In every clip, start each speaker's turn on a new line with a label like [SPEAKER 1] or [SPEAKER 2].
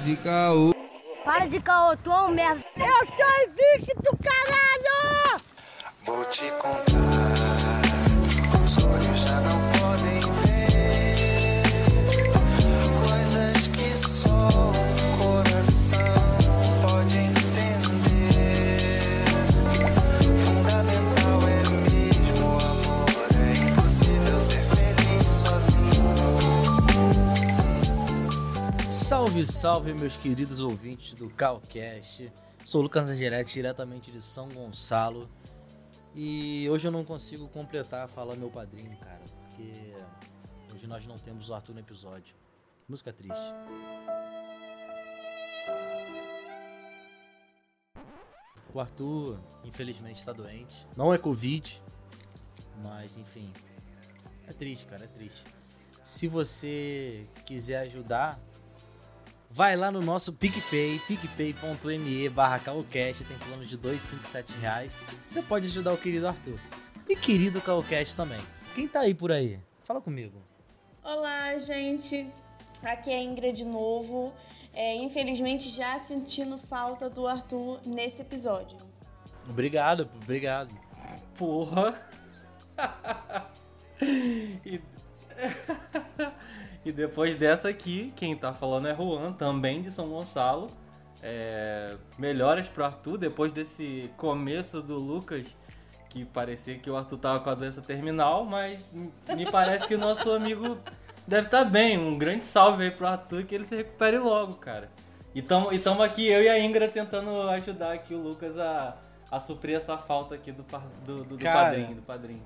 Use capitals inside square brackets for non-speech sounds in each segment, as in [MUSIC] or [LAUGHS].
[SPEAKER 1] de caô.
[SPEAKER 2] Para de caô, tu é um merda.
[SPEAKER 3] Eu sou invicto, caralho!
[SPEAKER 4] Vou te contar,
[SPEAKER 5] Salve, salve, meus queridos ouvintes do Calcast. Sou Lucas Angelete, diretamente de São Gonçalo. E hoje eu não consigo completar falar meu padrinho, cara, porque hoje nós não temos o Arthur no episódio. Música triste. O Arthur, infelizmente, está doente. Não é Covid, mas enfim. É triste, cara, é triste. Se você quiser ajudar, vai lá no nosso PicPay, picpay.me barra Calcast, tem plano de 2, 5, 7 reais. Você pode ajudar o querido Arthur. E querido Calcast também. Quem tá aí por aí? Fala comigo.
[SPEAKER 6] Olá, gente. Aqui é a Ingrid de novo. É, infelizmente, já sentindo falta do Arthur nesse episódio.
[SPEAKER 5] Obrigado, obrigado.
[SPEAKER 7] Porra! [LAUGHS] e... [LAUGHS] e depois dessa aqui, quem tá falando é Juan, também de São Gonçalo. É... Melhoras pro Arthur, depois desse começo do Lucas, que parecia que o Arthur tava com a doença terminal, mas me parece que o nosso [LAUGHS] amigo deve estar tá bem. Um grande salve aí pro Arthur, que ele se recupere logo, cara. E tamo, e tamo aqui, eu e a Ingra, tentando ajudar aqui o Lucas a, a suprir essa falta aqui do, do, do, do
[SPEAKER 5] Cara.
[SPEAKER 7] padrinho, do padrinho.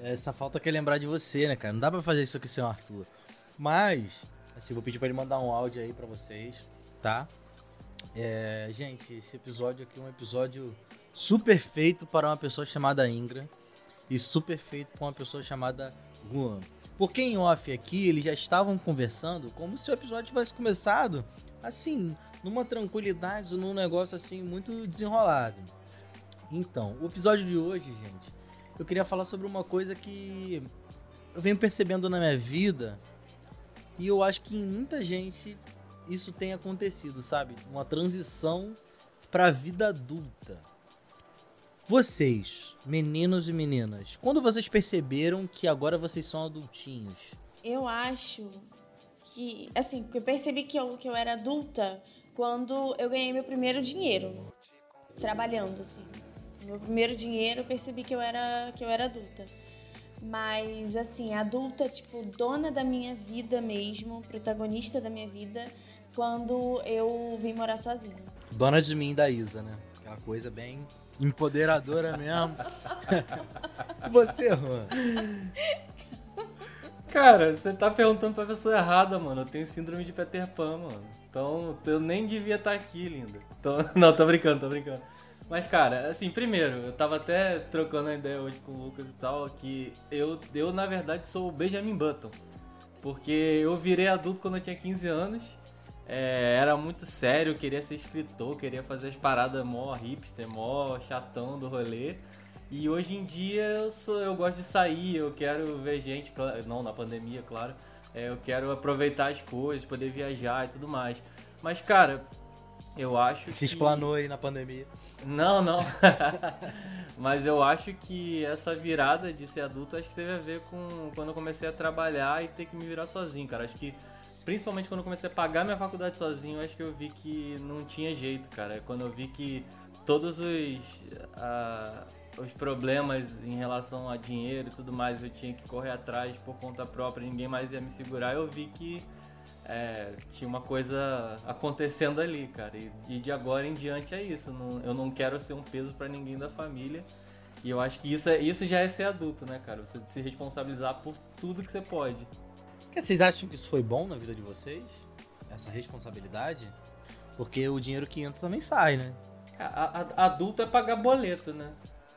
[SPEAKER 5] Essa falta que é lembrar de você, né, cara? Não dá pra fazer isso aqui sem o Arthur. Mas, assim, vou pedir pra ele mandar um áudio aí pra vocês, tá? É, gente, esse episódio aqui é um episódio super feito para uma pessoa chamada Ingra e super feito para uma pessoa chamada Juan. Porque em off aqui eles já estavam conversando como se o episódio tivesse começado assim, numa tranquilidade, num negócio assim muito desenrolado. Então, o episódio de hoje, gente, eu queria falar sobre uma coisa que eu venho percebendo na minha vida e eu acho que em muita gente isso tem acontecido, sabe? Uma transição para a vida adulta. Vocês, meninos e meninas, quando vocês perceberam que agora vocês são adultinhos?
[SPEAKER 6] Eu acho que, assim, eu percebi que eu, que eu era adulta quando eu ganhei meu primeiro dinheiro, trabalhando, assim. Meu primeiro dinheiro, eu percebi que eu era, que eu era adulta. Mas, assim, adulta, tipo, dona da minha vida mesmo, protagonista da minha vida, quando eu vim morar sozinha.
[SPEAKER 5] Dona de mim da Isa, né? Aquela coisa bem empoderadora mesmo. [LAUGHS] Você, Juan.
[SPEAKER 7] Cara, você tá perguntando pra pessoa errada, mano. Eu tenho síndrome de Peter Pan, mano. Então, eu nem devia estar aqui, linda. Então, [LAUGHS] não, tô brincando, tô brincando. Mas, cara, assim, primeiro, eu tava até trocando a ideia hoje com o Lucas e tal, que eu, eu na verdade, sou o Benjamin Button. Porque eu virei adulto quando eu tinha 15 anos. É, era muito sério, queria ser escritor, queria fazer as paradas mó hipster, mó chatão do rolê. E hoje em dia eu sou, eu gosto de sair, eu quero ver gente, não na pandemia, claro. É, eu quero aproveitar as coisas, poder viajar e tudo mais. Mas cara, eu acho
[SPEAKER 5] Se
[SPEAKER 7] que
[SPEAKER 5] explanou aí na pandemia.
[SPEAKER 7] não, não. [LAUGHS] Mas eu acho que essa virada de ser adulto acho que teve a ver com quando eu comecei a trabalhar e ter que me virar sozinho, cara. Acho que principalmente quando eu comecei a pagar minha faculdade sozinho, acho que eu vi que não tinha jeito, cara. Quando eu vi que todos os ah, os problemas em relação a dinheiro e tudo mais eu tinha que correr atrás por conta própria, ninguém mais ia me segurar, eu vi que é, tinha uma coisa acontecendo ali, cara. E, e de agora em diante é isso. Não- eu não quero ser um peso pra ninguém da família. E eu acho que isso, é, isso já é ser adulto, né, cara? Você se responsabilizar por tudo que você pode.
[SPEAKER 5] Que Vocês acham que isso foi bom na vida de vocês? Essa responsabilidade? Porque o dinheiro que entra também sai, né?
[SPEAKER 7] A- a- adulto é pagar boleto, né?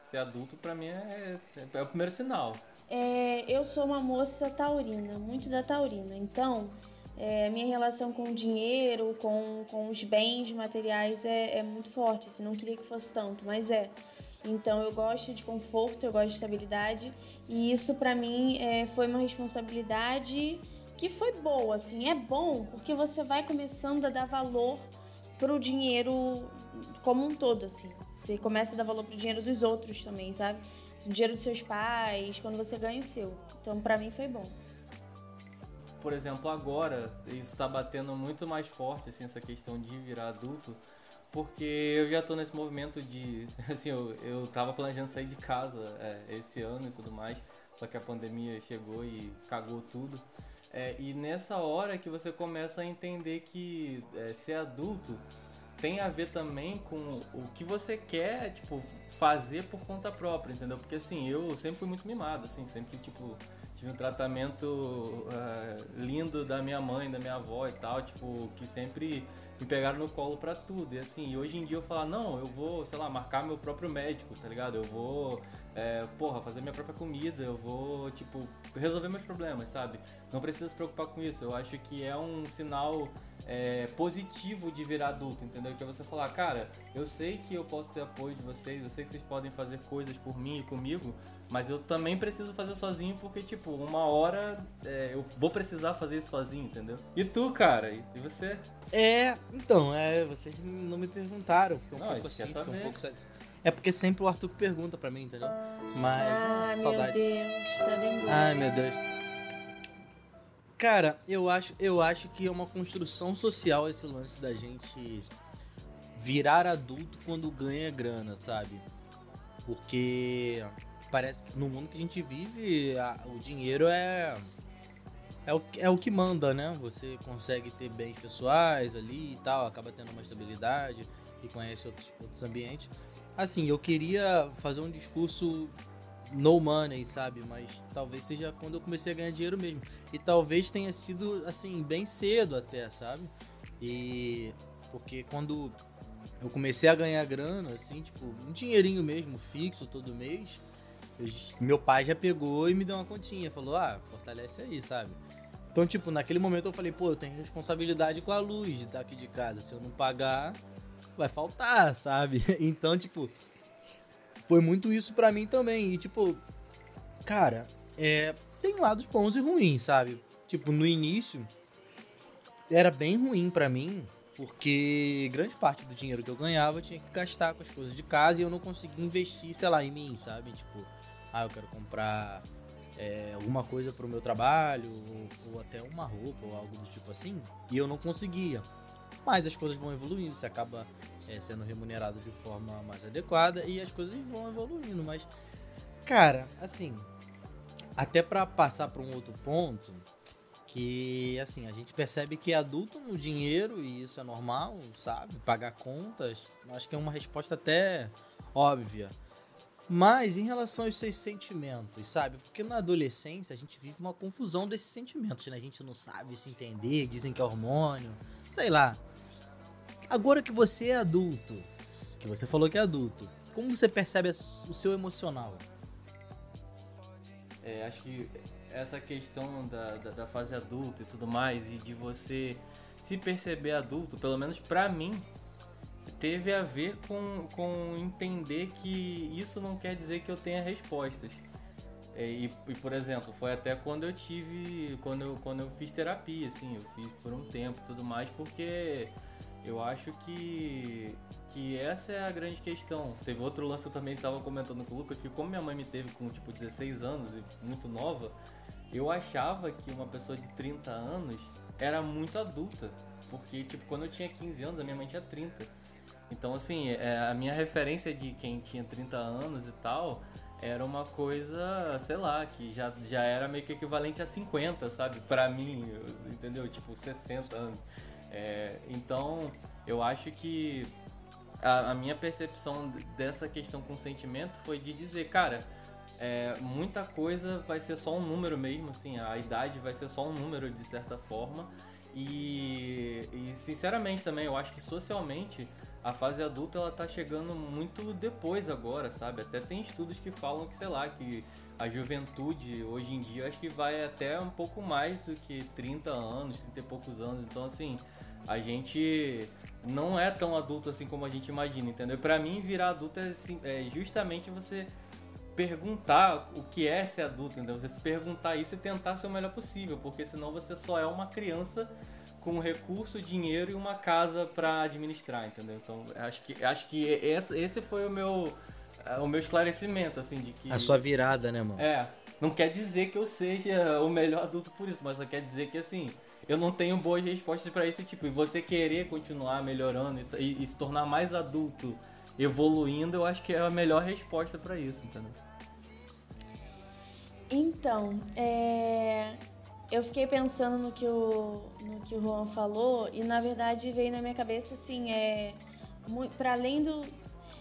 [SPEAKER 7] Ser adulto pra mim é, é o primeiro sinal.
[SPEAKER 6] É, eu sou uma moça taurina, muito da taurina. Então, é, minha relação com o dinheiro, com, com os bens materiais é, é muito forte. Assim, não queria que fosse tanto, mas é. Então, eu gosto de conforto, eu gosto de estabilidade. E isso, pra mim, é, foi uma responsabilidade que foi boa, assim. É bom porque você vai começando a dar valor pro dinheiro como um todo, assim. Você começa a dar valor pro dinheiro dos outros também, sabe? O dinheiro dos seus pais, quando você ganha o seu. Então, pra mim foi bom.
[SPEAKER 7] Por exemplo, agora isso tá batendo muito mais forte, assim, essa questão de virar adulto, porque eu já tô nesse movimento de, [LAUGHS] assim, eu, eu tava planejando sair de casa é, esse ano e tudo mais, só que a pandemia chegou e cagou tudo. É, e nessa hora que você começa a entender que é, ser adulto tem a ver também com o que você quer, tipo, fazer por conta própria, entendeu? Porque assim, eu sempre fui muito mimado, assim, sempre, tipo, tive um tratamento uh, lindo da minha mãe, da minha avó e tal, tipo, que sempre me pegaram no colo pra tudo. E assim, hoje em dia eu falo, não, eu vou, sei lá, marcar meu próprio médico, tá ligado? Eu vou, é, porra, fazer minha própria comida, eu vou, tipo, resolver meus problemas, sabe? Não precisa se preocupar com isso. Eu acho que é um sinal é, positivo de virar adulto, entendeu? Que é você falar, cara, eu sei que eu posso ter apoio de vocês, eu sei que vocês podem fazer coisas por mim e comigo, mas eu também preciso fazer sozinho porque, tipo, uma hora é, eu vou precisar fazer isso sozinho, entendeu? E tu, cara? E você?
[SPEAKER 5] É, então, é, vocês não me perguntaram, fiquei um
[SPEAKER 7] Não,
[SPEAKER 5] pouco assim, fiquei um pouco É porque sempre o Arthur que pergunta pra mim, entendeu? Mas,
[SPEAKER 6] Ai, meu
[SPEAKER 5] saudades.
[SPEAKER 6] Deus, tá
[SPEAKER 5] Ai, meu Deus. Cara, eu acho, eu acho que é uma construção social esse lance da gente virar adulto quando ganha grana, sabe? Porque parece que no mundo que a gente vive, a- o dinheiro é é o, é o que manda, né? Você consegue ter bens pessoais ali e tal, acaba tendo uma estabilidade e conhece outros, outros ambientes. Assim, eu queria fazer um discurso no money, sabe? Mas talvez seja quando eu comecei a ganhar dinheiro mesmo. E talvez tenha sido, assim, bem cedo até, sabe? E. Porque quando eu comecei a ganhar grana, assim, tipo, um dinheirinho mesmo, fixo todo mês, eu- meu pai já pegou e me deu uma continha. Falou, ah, fortalece aí, sabe? Então, tipo, naquele momento eu falei, pô, eu tenho responsabilidade com a luz daqui de casa. Se eu não pagar, vai faltar, sabe? [LAUGHS] Então, tipo, foi muito isso pra mim também. E, tipo, cara, é, tem lados bons e ruins, sabe? Tipo, no início era bem ruim pra mim, porque grande parte do dinheiro que eu ganhava eu tinha que gastar com as coisas de casa e eu não conseguia investir, sei lá, em mim, sabe? Tipo, ah, eu quero comprar é, alguma coisa pro meu trabalho, ou, ou até uma roupa ou algo do tipo assim, e eu não conseguia. Mas as coisas vão evoluindo, você acaba é, sendo remunerado de forma mais adequada e as coisas vão evoluindo. Mas, cara, assim, até pra passar pra um outro ponto, que assim, a gente percebe que adulto no dinheiro e isso é normal, sabe? Pagar contas, acho que é uma resposta até óbvia. Mas em relação aos seus sentimentos, sabe? Porque na adolescência a gente vive uma confusão desses sentimentos, né? A gente não sabe se entender, dizem que é hormônio, sei lá. Agora que você é adulto, que você falou que é adulto, como você percebe o seu emocional?
[SPEAKER 7] É, acho que essa questão da, da, da fase adulta e tudo mais, e de você se perceber adulto, pelo menos pra mim, teve a ver com, com entender que isso não quer dizer que eu tenha respostas. É, E, e, por exemplo, foi até quando eu tive. Quando eu, quando eu fiz terapia, assim, eu fiz por um tempo e tudo mais, porque eu acho que, que essa é a grande questão. Teve outro lance que eu também estava comentando com o Lucas, que como minha mãe me teve com tipo 16 anos e muito nova, eu achava que uma pessoa de 30 anos era muito adulta. Porque, tipo, quando eu tinha 15 anos, a minha mãe tinha 30. Então, assim, é, a minha referência de quem tinha 30 anos e tal era uma coisa, sei lá, que já, já era meio que equivalente a 50, sabe? Pra mim, eu- entendeu? Tipo, 60 anos. É, então, eu acho que a, a minha percepção dessa questão com sentimento foi de dizer, cara, é, muita coisa vai ser só um número mesmo, assim, a idade vai ser só um número de certa forma. E, e sinceramente também, eu acho que socialmente a fase adulta ela tá chegando muito depois agora, sabe? Até tem estudos que falam que, sei lá, que a juventude hoje em dia acho que vai até um pouco mais do que 30 anos, 30 e poucos anos. Então, assim, a gente não é tão adulto assim como a gente imagina, entendeu? Pra mim, virar adulto é, é justamente você perguntar o que é ser adulto, entendeu? Você se perguntar isso e tentar ser o melhor possível, porque senão você só é uma criança com recurso, dinheiro e uma casa para administrar, entendeu? Então, acho que acho que esse, esse foi o meu é, o meu esclarecimento assim de que
[SPEAKER 5] A sua virada, né, mano?
[SPEAKER 7] é, não quer dizer que eu seja o melhor adulto por isso, mas só quer dizer que assim, eu não tenho boas respostas para esse tipo. E você querer continuar melhorando e, e- se tornar mais adulto, evoluindo, eu acho que é a melhor resposta para isso, entendeu?
[SPEAKER 6] Então, é, eu fiquei pensando no que, o, no que o Juan falou e na verdade veio na minha cabeça assim, é para além do.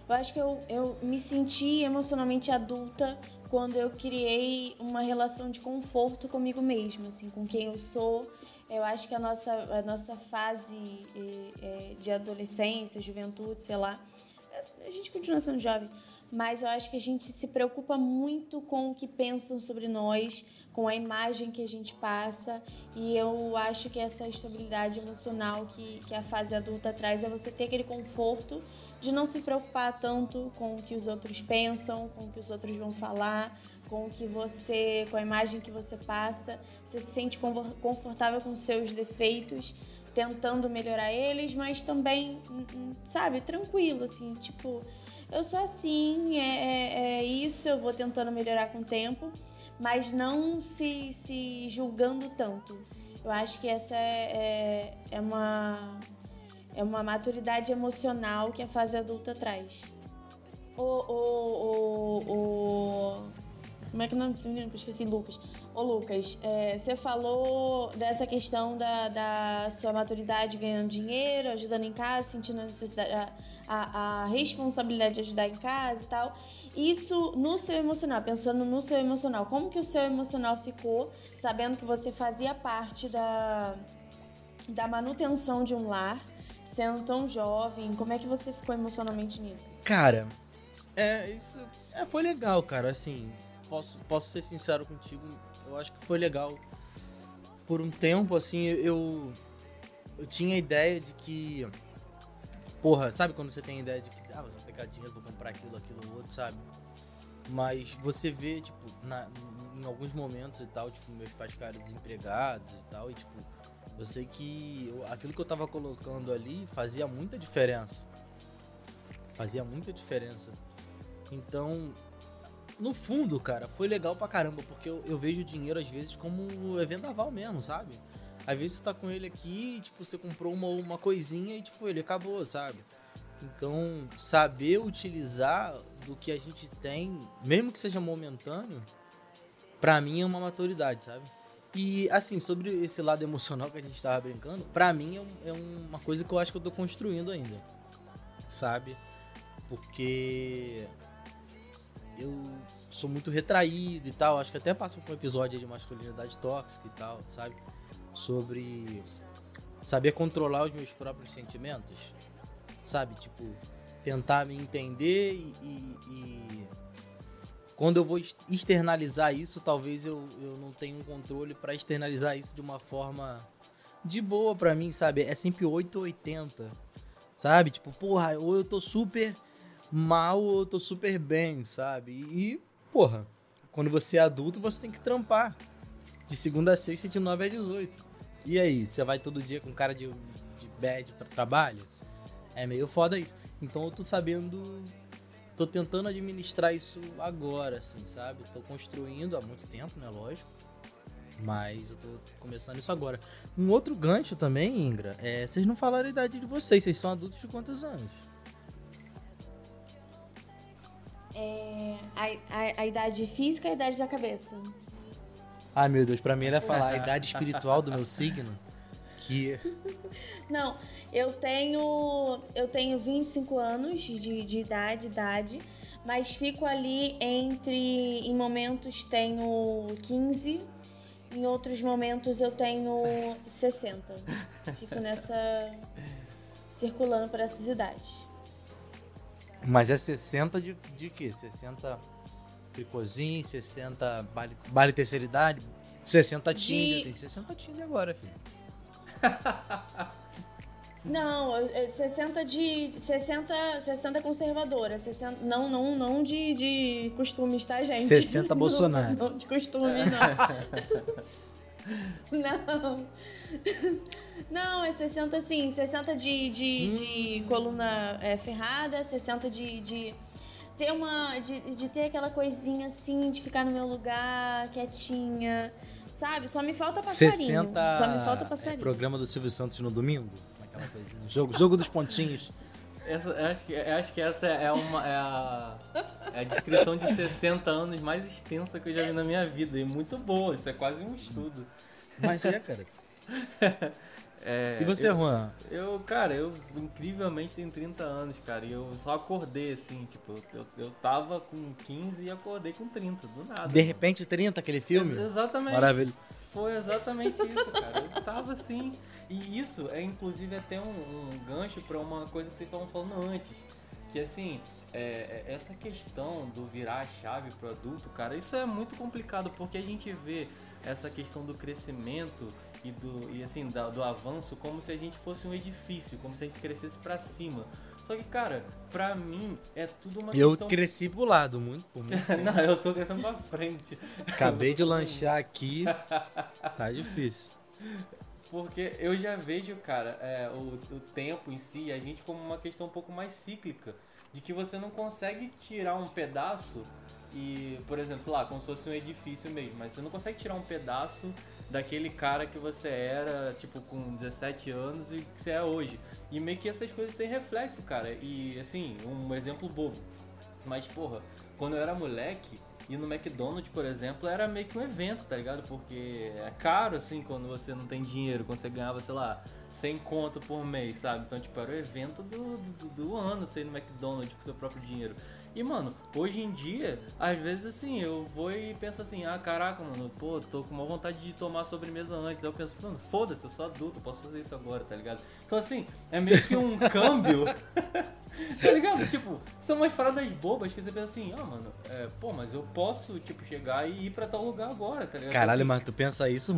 [SPEAKER 6] Eu acho que eu, eu me senti emocionalmente adulta quando eu criei uma relação de conforto comigo mesma, assim, com quem eu sou. Eu acho que a nossa, a nossa fase eh, eh, de adolescência, juventude, sei lá, a gente continua sendo jovem, mas eu acho que a gente se preocupa muito com o que pensam sobre nós, com a imagem que a gente passa, e eu acho que essa estabilidade emocional que, que a fase adulta traz é você ter aquele conforto de não se preocupar tanto com o que os outros pensam, com o que os outros vão falar, com o que você, com a imagem que você passa, você se sente confor- confortável com seus defeitos, tentando melhorar eles, mas também, hum, hum, sabe, tranquilo, assim, tipo, eu sou assim, é, é- é isso, eu vou tentando melhorar com o tempo, mas não se, se julgando tanto. Eu acho que essa é, é, é uma é uma maturidade emocional que a fase adulta traz. O, o, o, o... Como é que é o nome desse menino eu esqueci? Lucas. Ô Lucas, é, você falou dessa questão da, da sua maturidade ganhando dinheiro, ajudando em casa, sentindo a necessidade, a, a, a responsabilidade de ajudar em casa e tal. Isso no seu emocional, pensando no seu emocional. Como que o seu emocional ficou sabendo que você fazia parte da, da manutenção de um lar, sendo tão jovem? Como é que você ficou emocionalmente nisso?
[SPEAKER 5] Cara, é, isso é, foi legal, cara. Assim, posso, posso ser sincero contigo, eu acho que foi legal. Por um tempo, assim, eu, eu tinha a ideia de que. Porra, sabe quando você tem a ideia de que, ah, vou pegar dinheiro, vou comprar aquilo, aquilo, outro, sabe? Mas você vê, tipo, na- em alguns momentos e tal, tipo, meus pais ficaram desempregados e tal, e tipo, eu sei que aquilo que eu tava colocando ali fazia muita diferença. Fazia muita diferença. Então, no fundo, cara, foi legal pra caramba, porque eu, eu vejo o dinheiro às vezes como é vendaval mesmo, sabe? Às vezes você tá com ele aqui, tipo, você comprou uma, uma coisinha e, tipo, ele acabou, sabe? Então, saber utilizar do que a gente tem, mesmo que seja momentâneo, pra mim é uma maturidade, sabe? E, assim, sobre esse lado emocional que a gente tava brincando, pra mim é, é uma coisa que eu acho que eu tô construindo ainda, sabe? Porque eu sou muito retraído e tal. Acho que até passa por um episódio de masculinidade tóxica e tal, sabe? Sobre saber controlar os meus próprios sentimentos, sabe? Tipo, tentar me entender e, e- e quando eu vou ex- externalizar isso, talvez eu, eu não tenha um controle pra externalizar isso de uma forma de boa pra mim, sabe? É sempre 8 ou 80, sabe? Tipo, porra, ou eu tô super mal ou tô super bem, sabe? E, porra, quando você é adulto, você tem que trampar. De segunda a sexta, de 9 a 18. E aí, você vai todo dia com cara de, de bad pra trabalho? É meio foda isso. Então eu tô sabendo. Tô tentando administrar isso agora, assim, sabe? Tô construindo há muito tempo, né? Lógico. Mas eu tô começando isso agora. Um outro gancho também, Ingra, é. Vocês não falaram a idade de vocês. Vocês são adultos de quantos anos?
[SPEAKER 6] É, a, a, a idade física e a idade da cabeça.
[SPEAKER 5] Ai meu Deus, pra mim era falar a idade espiritual do meu signo. Que. [LAUGHS]
[SPEAKER 6] Não, eu tenho eu tenho 25 anos de, de idade, idade, mas fico ali entre em momentos tenho 15, em outros momentos eu tenho 60. Fico nessa circulando por essas idades.
[SPEAKER 5] Mas é 60 de, de quê? 60 tricôzinho, 60 baile, baile terceira idade, 60
[SPEAKER 6] De-
[SPEAKER 5] Tinder. Tem 60 Tinder agora, filho. [LAUGHS]
[SPEAKER 6] Não, eu- eu- 60 de. 60, 60 conservadora. 60, não, não, não de, de costumes, tá, gente?
[SPEAKER 5] 60 [LAUGHS]
[SPEAKER 6] Não,
[SPEAKER 5] Bolsonaro.
[SPEAKER 6] Não, de costume, não. [LAUGHS] [LAUGHS] não. Não, é 60 assim, 60 de, de, de coluna é, ferrada, 60 de, de ter uma. De, de ter aquela coisinha assim, de ficar no meu lugar, quietinha. Sabe? Só me falta passarinho.
[SPEAKER 5] 60
[SPEAKER 6] Só me falta
[SPEAKER 5] é,
[SPEAKER 6] passarinho.
[SPEAKER 5] programa do Silvio Santos no domingo. Aquela coisinha. Jogo, jogo dos pontinhos.
[SPEAKER 7] Essa, eu acho, que, acho que essa é, uma, é, a, é a descrição de 60 anos mais extensa que eu já vi na minha vida. E muito boa, isso é quase um estudo.
[SPEAKER 5] Mas é, cara. [LAUGHS]
[SPEAKER 7] É,
[SPEAKER 5] E você,
[SPEAKER 7] eu,
[SPEAKER 5] Juan?
[SPEAKER 7] eu, cara, eu incrivelmente tenho 30 anos, cara, e eu só acordei assim, tipo, eu, eu tava com 15 e acordei com 30, do nada.
[SPEAKER 5] De repente 30, aquele filme?
[SPEAKER 7] Ex- Exatamente.
[SPEAKER 5] Maravilha.
[SPEAKER 7] Foi exatamente isso, cara. Eu tava assim. E isso é inclusive até um, um gancho pra uma coisa que vocês estavam falando antes. Que assim, é, é, essa questão do virar a chave pro adulto, cara, isso é muito complicado porque a gente vê essa questão do crescimento e do e assim da- do avanço como se a gente fosse um edifício, como se a gente crescesse pra cima. Só que, cara, pra mim é tudo uma
[SPEAKER 5] Eu
[SPEAKER 7] questão.
[SPEAKER 5] cresci pro lado, muito, por muito. [LAUGHS]
[SPEAKER 7] Não, eu tô crescendo pra frente.
[SPEAKER 5] Acabei de lanchar aqui. Tá difícil. [LAUGHS]
[SPEAKER 7] Porque eu já vejo, cara, é, o, o tempo em si, a gente como uma questão um pouco mais cíclica. De que você não consegue tirar um pedaço e, por exemplo, sei lá, como se fosse um edifício mesmo, mas você não consegue tirar um pedaço daquele cara que você era, tipo, com 17 anos e que você é hoje. E meio que essas coisas têm reflexo, cara. E, assim, um exemplo bobo. Mas, porra, quando eu era moleque, ir no McDonald's, por exemplo, era meio que um evento, tá ligado? Porque é caro, assim, quando você não tem dinheiro, quando você ganhava, sei lá, 100 conto por mês, sabe? Então, tipo, era o evento do, do, do ano, você ir no McDonald's com seu próprio dinheiro. E, mano, hoje em dia, às vezes, assim, eu vou e penso assim, ah, caraca, mano, pô, tô com uma vontade de tomar sobremesa antes. Aí eu penso, mano, foda-se, eu sou adulto, eu posso fazer isso agora, tá ligado? Então, assim, é meio que um [LAUGHS] câmbio [LAUGHS] Tá ligado? Tipo, são umas paradas bobas que você pensa assim, ah, mano, é, pô, mas eu posso, tipo, chegar e ir pra tal lugar agora, tá ligado?
[SPEAKER 5] Caralho,
[SPEAKER 7] Assim,
[SPEAKER 5] mas tu pensa isso,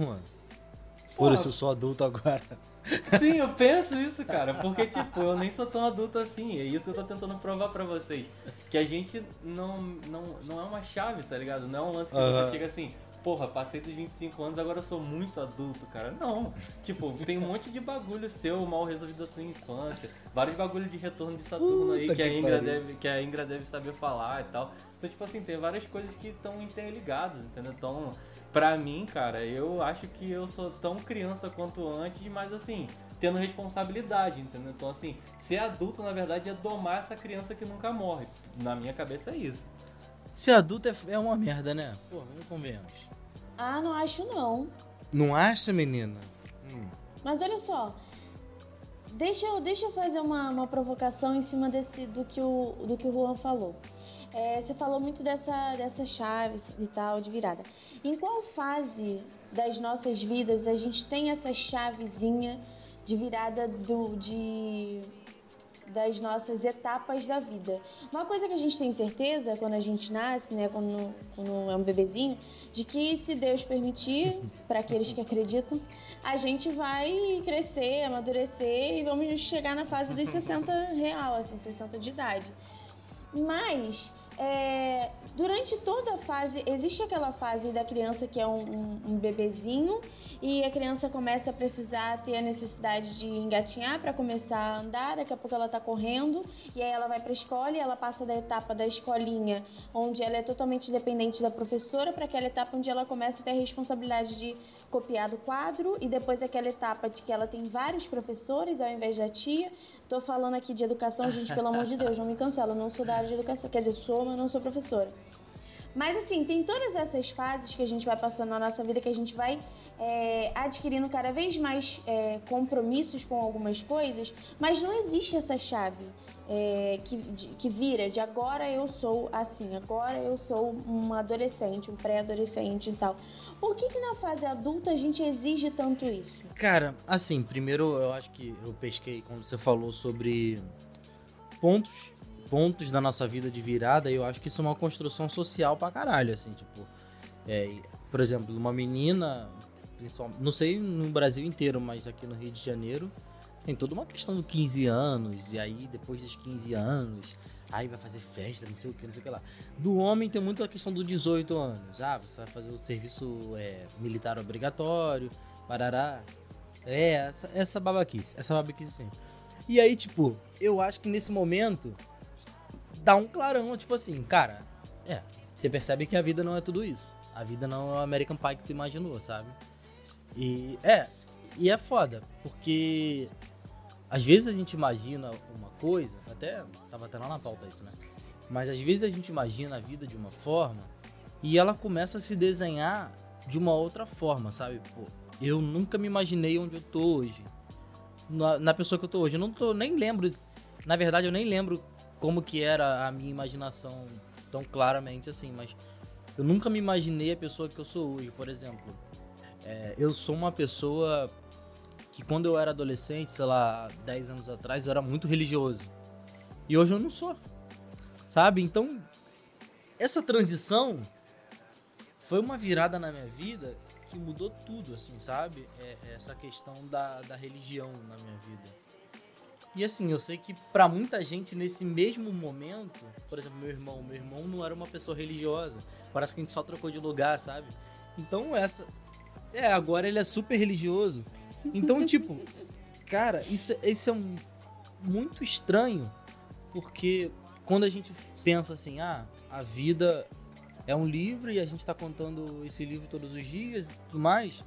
[SPEAKER 5] Juan? Foda-se, eu sou adulto agora. [LAUGHS]
[SPEAKER 7] Sim, eu penso isso, cara, porque, tipo, eu nem sou tão adulto assim, é isso que eu tô tentando provar pra vocês. Que a gente não, não, não é uma chave, tá ligado? Não é um lance que
[SPEAKER 5] Aham.
[SPEAKER 7] você chega assim, porra, passei dos 25 anos, agora eu sou muito adulto, cara. Não, tipo, tem um monte de bagulho seu mal resolvido da sua infância, vários bagulhos de retorno de Saturno aí
[SPEAKER 5] Puta
[SPEAKER 7] que a,
[SPEAKER 5] que
[SPEAKER 7] Ingra
[SPEAKER 5] pariu.
[SPEAKER 7] deve, que a Ingra deve saber falar e tal. Então, tipo assim, tem várias coisas que estão interligadas, entendeu? Então, pra mim, cara, eu acho que eu sou tão criança quanto antes, mas assim, tendo responsabilidade, entendeu? Então, assim, ser adulto, na verdade, é domar essa criança que nunca morre. Na minha cabeça é isso.
[SPEAKER 5] Ser adulto é, é uma merda, né? Pô, não convenhamos.
[SPEAKER 6] Ah, não acho não.
[SPEAKER 5] Não acha, menina? Hum.
[SPEAKER 6] Mas olha só, deixa eu, deixa eu fazer uma, uma provocação em cima desse, do, que o, do que o Juan falou. É, você falou muito dessa, dessa chave e tal, de virada. Em qual fase das nossas vidas a gente tem essa chavezinha de virada do, de, das nossas etapas da vida. Uma coisa que a gente tem certeza quando a gente nasce, né, quando, quando é um bebezinho, de que se Deus permitir, [LAUGHS] para aqueles que acreditam, a gente vai crescer, amadurecer e vamos chegar na fase dos 60 real, assim, 60 de idade. Mas é, durante toda a fase, existe aquela fase da criança que é um, um- um bebezinho e a criança começa a precisar ter a necessidade de engatinhar para começar a andar, daqui a pouco ela tá correndo e aí ela vai para a escola e ela passa da etapa da escolinha, onde ela é totalmente dependente da professora, para aquela etapa onde ela começa a ter a responsabilidade de copiar do quadro e depois aquela etapa de que ela tem vários professores ao invés da tia. Tô falando aqui de educação, gente, pelo amor de Deus, não me cancela, eu não sou da área de educação, quer dizer, sou, mas não sou professora. Mas assim, tem todas essas fases que a gente vai passando na nossa vida, que a gente vai é, adquirindo cada vez mais é, compromissos com algumas coisas, mas não existe essa chave é, que, de- que vira de agora eu sou assim, agora eu sou um adolescente, um pré-adolescente e tal. Por que, que na fase adulta a gente exige tanto isso?
[SPEAKER 5] Cara, assim, primeiro eu acho que eu pesquei quando você falou sobre pontos, pontos da nossa vida de virada, eu acho que isso é uma construção social pra caralho, assim, tipo, é, por exemplo, uma menina, não sei no Brasil inteiro, mas aqui no Rio de Janeiro, tem toda uma questão do 15 anos, e aí depois dos 15 anos, aí vai fazer festa, não sei o que, não sei o que lá. Do homem tem muito a questão dos 18 anos. Ah, você vai fazer o serviço é, militar obrigatório, parará. É, essa, essa babaquice, essa babaquice sempre. E aí, tipo, eu acho que nesse momento dá um clarão, tipo assim, cara, é, você percebe que a vida não é tudo isso. A vida não é o American Pie que tu imaginou, sabe? E é, e é foda, porque às vezes a gente imagina uma coisa, até tava até lá na pauta isso, né? Mas às vezes a gente imagina a vida de uma forma e ela começa a se desenhar de uma outra forma, sabe? Pô, eu nunca me imaginei onde eu tô hoje. Na, na pessoa que eu tô hoje. Eu não tô, nem lembro. Na verdade, eu nem lembro como que era a minha imaginação tão claramente assim, mas eu nunca me imaginei a pessoa que eu sou hoje, por exemplo. É, eu sou uma pessoa que quando eu era adolescente, sei lá, 10 anos atrás, eu era muito religioso. E hoje eu não sou. Sabe? Então, essa transição foi uma virada na minha vida que mudou tudo, assim, sabe? É, é essa questão da, da religião na minha vida. E assim, eu sei que pra muita gente nesse mesmo momento, por exemplo, meu irmão, meu irmão não era uma pessoa religiosa. Parece que a gente só trocou de lugar, sabe? Então essa. É, agora ele é super religioso. Então, tipo, cara, isso, isso é um, muito estranho, porque quando a gente pensa assim, ah, a vida é um livro e a gente tá contando esse livro todos os dias e tudo mais,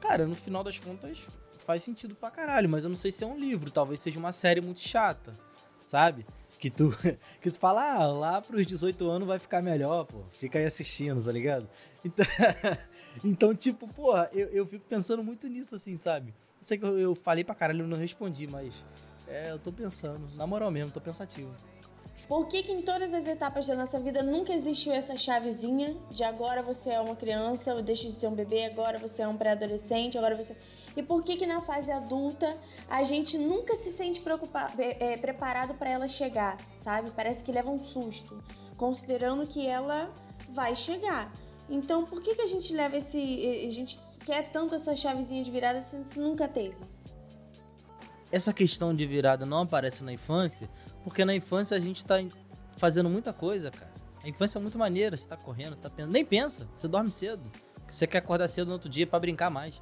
[SPEAKER 5] cara, no final das contas faz sentido pra caralho, mas eu não sei se é um livro, talvez seja uma série muito chata, sabe? Que tu, [LAUGHS] que tu fala, ah, lá pros 18 anos vai ficar melhor, pô. Fica aí assistindo, tá ligado? Então, [LAUGHS] então tipo, porra, eu, eu fico pensando muito nisso, assim, sabe? Eu sei que eu, eu falei pra caralho e não respondi, mas é, eu tô pensando. Na moral mesmo, tô pensativo.
[SPEAKER 6] Por que, que em todas as etapas da nossa vida nunca existiu essa chavezinha de agora você é uma criança, deixa de ser um bebê, agora você é um pré-adolescente, agora você. E por que que na fase adulta a gente nunca se sente é, preparado para ela chegar, sabe? Parece que leva um susto, considerando que ela vai chegar. Então, por que que a gente leva esse, a gente quer tanto essa chavezinha de virada se nunca teve?
[SPEAKER 5] Essa questão de virada não aparece na infância, porque na infância a gente tá fazendo muita coisa, cara. A infância é muito maneira, você tá correndo, tá pensando, nem pensa, você dorme cedo. Você quer acordar cedo no outro dia para brincar mais.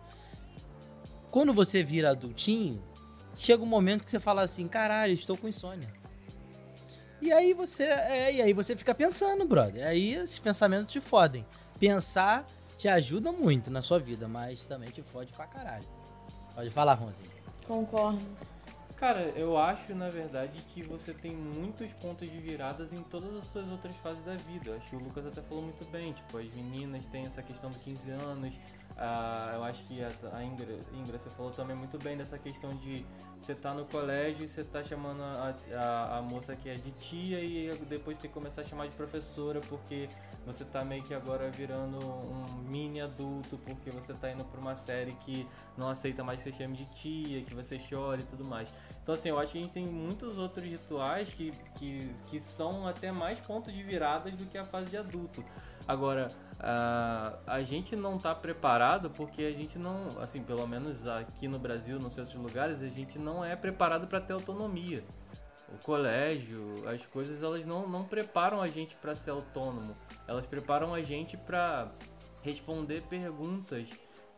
[SPEAKER 5] Quando você vira adultinho, chega um momento que você fala assim, caralho, estou com insônia. E aí você, é, e aí você fica pensando, brother. Aí esses pensamentos te fodem. Pensar te ajuda muito na sua vida, mas também te fode pra caralho. Pode falar, Ronzinho.
[SPEAKER 6] Concordo.
[SPEAKER 7] Cara, eu acho, na verdade, que você tem muitos pontos de viradas em todas as suas outras fases da vida. Acho que o Lucas até falou muito bem, tipo, as meninas têm essa questão dos 15 anos, ah, eu acho que a, a Ingra, Ingra, você falou também muito bem dessa questão de você tá no colégio e você tá chamando a, a, a, moça que é de tia e depois tem que começar a chamar de professora porque você tá meio que agora virando um mini adulto porque você tá indo pra uma série que não aceita mais que você chame de tia, que você chore e tudo mais. Então assim, eu acho que a gente tem muitos outros rituais que, que, que são até mais pontos de viradas do que a fase de adulto. Agora, uh, a gente não está preparado porque a gente não, assim, pelo menos aqui no Brasil, nos outros lugares, a gente não é preparado para ter autonomia. O colégio, as coisas, elas não, não preparam a gente para ser autônomo. Elas preparam a gente para responder perguntas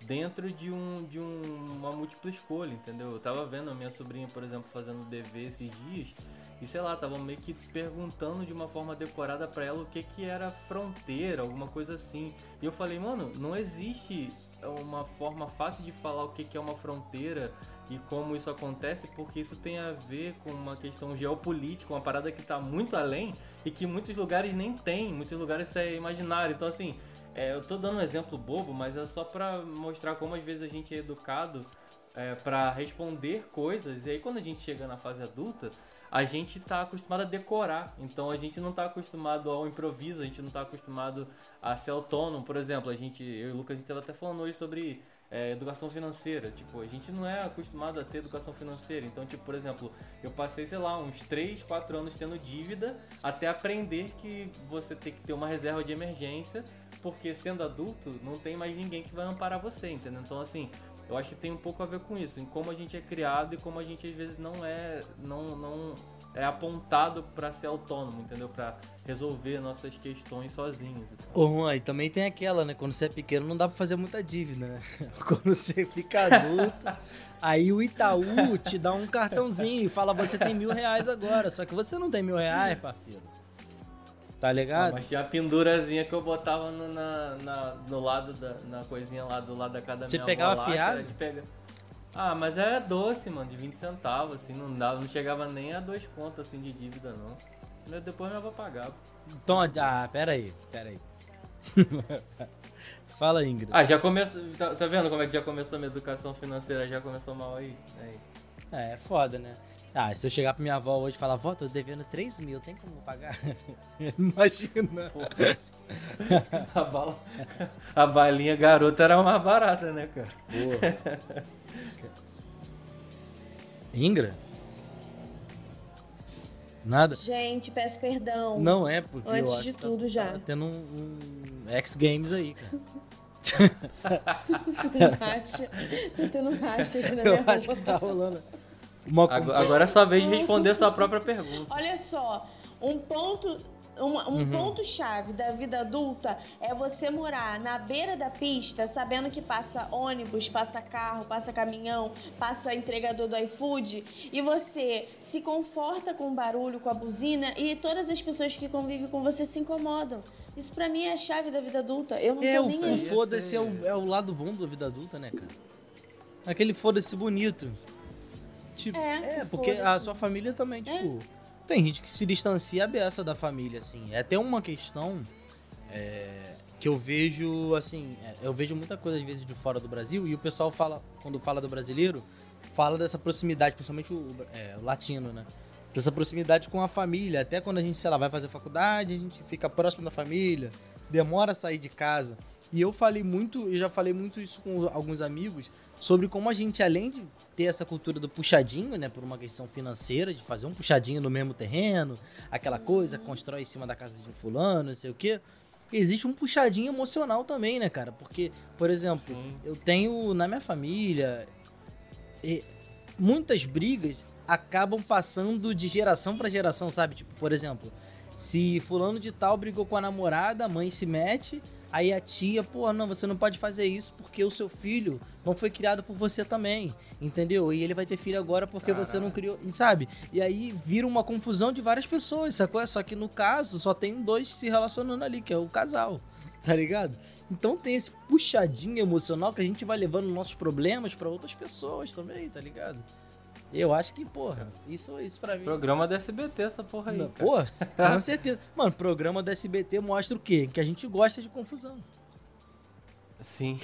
[SPEAKER 7] dentro de, um, de um, uma múltipla escolha, entendeu? Eu tava vendo a minha sobrinha, por exemplo, fazendo DV esses dias e sei lá, tava meio que perguntando de uma forma decorada para ela o que que era fronteira, alguma coisa assim. E eu falei, mano, não existe uma forma fácil de falar o que que é uma fronteira e como isso acontece, porque isso tem a ver com uma questão geopolítica, uma parada que está muito além e que muitos lugares nem tem, muitos lugares isso é imaginário. Então, assim, é, eu tô dando um exemplo bobo, mas é só para mostrar como às vezes a gente é educado é, para responder coisas, e aí quando a gente chega na fase adulta, a gente está acostumado a decorar. Então a gente não está acostumado ao improviso, a gente não está acostumado a ser autônomo. Por exemplo, a gente, eu e o Lucas, a gente estava até falando hoje sobre é, educação financeira. Tipo, a gente não é acostumado a ter educação financeira. Então, tipo, por exemplo, eu passei, sei lá, uns 3, 4 anos tendo dívida até aprender que você tem que ter uma reserva de emergência, porque sendo adulto, não tem mais ninguém que vai amparar você, entendeu? Então, assim, Eu acho que tem um pouco a ver com isso, em como a gente é criado e como a gente às vezes não é, não, não é apontado pra ser autônomo, entendeu? Pra resolver nossas questões sozinhos.
[SPEAKER 5] Ô, Juan, e também tem aquela, né? Quando você é pequeno não dá pra fazer muita dívida, né? [LAUGHS] Quando você fica adulto, [LAUGHS] aí o Itaú te dá um cartãozinho e fala, você tem mil reais agora. Só que você não tem mil reais, parceiro. Tá
[SPEAKER 7] Ah,
[SPEAKER 5] ligado?
[SPEAKER 7] mas tinha a pendurazinha que eu botava no, na, na- no lado da na coisinha lá do lado da casa da
[SPEAKER 5] Você pegava
[SPEAKER 7] avó
[SPEAKER 5] fiado?
[SPEAKER 7] pegar. Ah, mas era doce, mano, de 20 centavos, assim, não dava, não chegava nem a dois contos assim de dívida não. Depois minha avó pagava.
[SPEAKER 5] Então, ah, pera aí, pera aí. [LAUGHS] Fala, Ingrid.
[SPEAKER 7] Ah, já começou. Tá, tá vendo como é que já começou a minha educação financeira? Já começou mal aí. aí.
[SPEAKER 5] É, é foda, né? Ah, se eu chegar pra minha avó hoje e falar, vó, tô devendo 3 mil, tem como pagar? [LAUGHS] Imagina.
[SPEAKER 7] A, bala, a balinha garota era mais barata, né, cara?
[SPEAKER 5] Ingra? Nada?
[SPEAKER 6] Gente, peço perdão.
[SPEAKER 5] Não é, porque
[SPEAKER 6] Antes
[SPEAKER 5] eu acho
[SPEAKER 6] de
[SPEAKER 5] que
[SPEAKER 6] tudo
[SPEAKER 5] tá,
[SPEAKER 6] já.
[SPEAKER 5] tá tendo um, um X Games aí, cara.
[SPEAKER 6] Racha. [LAUGHS] Tô tendo um racha aqui na minha
[SPEAKER 5] Eu acho que tá rolando uma
[SPEAKER 7] Agora, é sua vez de responder sua própria pergunta.
[SPEAKER 6] Olha só, um ponto. uma-
[SPEAKER 5] Uhum.
[SPEAKER 6] um ponto-chave da vida adulta é você morar na beira da pista, sabendo que passa ônibus, passa carro, passa caminhão, passa entregador do iFood, e você se conforta com o barulho, com a buzina, e todas as pessoas que convivem com você se incomodam. Isso pra mim é a chave da vida adulta. Eu não
[SPEAKER 5] É,
[SPEAKER 6] tô
[SPEAKER 5] o,
[SPEAKER 6] nem
[SPEAKER 5] o
[SPEAKER 6] aí.
[SPEAKER 5] foda-se é o, é o lado bom da vida adulta, né, cara? Aquele foda-se bonito. Tipo,
[SPEAKER 6] É,
[SPEAKER 5] é, porque a
[SPEAKER 6] foda-se.
[SPEAKER 5] sua família também, tipo. Tem gente que se distancia a beça da família, assim. É até uma questão é, que eu vejo, assim. é, eu vejo muita coisa às vezes de fora do Brasil e o pessoal fala, quando fala do brasileiro, fala dessa proximidade, principalmente o, é, o latino, né? Dessa proximidade com a família. Até quando a gente, sei lá, vai fazer faculdade, a gente fica próximo da família, demora a sair de casa. E eu falei muito, eu já falei muito isso com alguns amigos, sobre como a gente, além de ter essa cultura do puxadinho, né, por uma questão financeira, de fazer um puxadinho no mesmo terreno, aquela coisa, constrói em cima da casa de fulano, não sei o quê. Existe um puxadinho emocional também, né, cara? Porque, por exemplo,
[SPEAKER 7] Sim.
[SPEAKER 5] eu tenho na minha família e muitas brigas acabam passando de geração pra geração, sabe? Tipo, por exemplo, se fulano de tal brigou com a namorada, a mãe se mete, aí a tia, pô, não, você não pode fazer isso porque o seu filho não foi criado por você também, entendeu? E ele vai ter filho agora porque você não criou, sabe? E aí vira uma confusão de várias pessoas, sacou? Só que no caso só tem dois se relacionando ali, que é o casal, [LAUGHS] tá ligado? Então tem esse puxadinho emocional que a gente vai levando nossos problemas pra outras pessoas também, tá ligado? Eu acho que, porra, isso, isso pra mim.
[SPEAKER 7] Programa da SBT essa porra aí.
[SPEAKER 5] Não,
[SPEAKER 7] cara.
[SPEAKER 5] pô, [LAUGHS] com certeza. Mano, programa da SBT mostra o quê? Que a gente gosta de confusão.
[SPEAKER 7] Sim.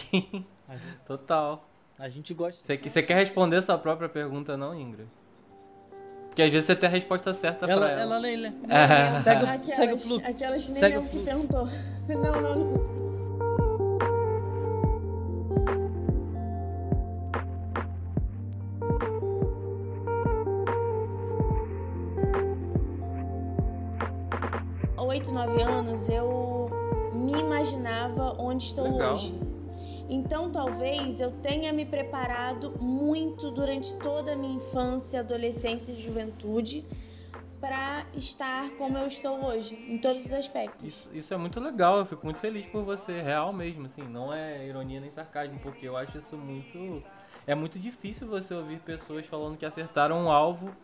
[SPEAKER 5] A gente,
[SPEAKER 7] Total.
[SPEAKER 5] a gente gosta.
[SPEAKER 7] Você, que- você quer responder sua própria pergunta, não, Ingrid? Porque às vezes você tem a resposta certa
[SPEAKER 5] Ela,
[SPEAKER 7] pra ela.
[SPEAKER 5] ela, lê.
[SPEAKER 7] Ah.
[SPEAKER 5] Segue, o- [LAUGHS]
[SPEAKER 6] Aquelas,
[SPEAKER 5] segue o fluxo.
[SPEAKER 6] Aquelas que nem
[SPEAKER 5] Segue o
[SPEAKER 6] que perguntou. [LAUGHS] Não, não, não. Onde estou
[SPEAKER 7] Legal.
[SPEAKER 6] hoje. Então talvez eu tenha me preparado muito durante toda a minha infância, adolescência e juventude para estar como eu estou hoje, em todos os aspectos.
[SPEAKER 7] Isso, isso é muito legal, eu fico muito feliz por você, real mesmo, assim, não é ironia nem sarcasmo, porque eu acho isso muito. É muito difícil você ouvir pessoas falando que acertaram um alvo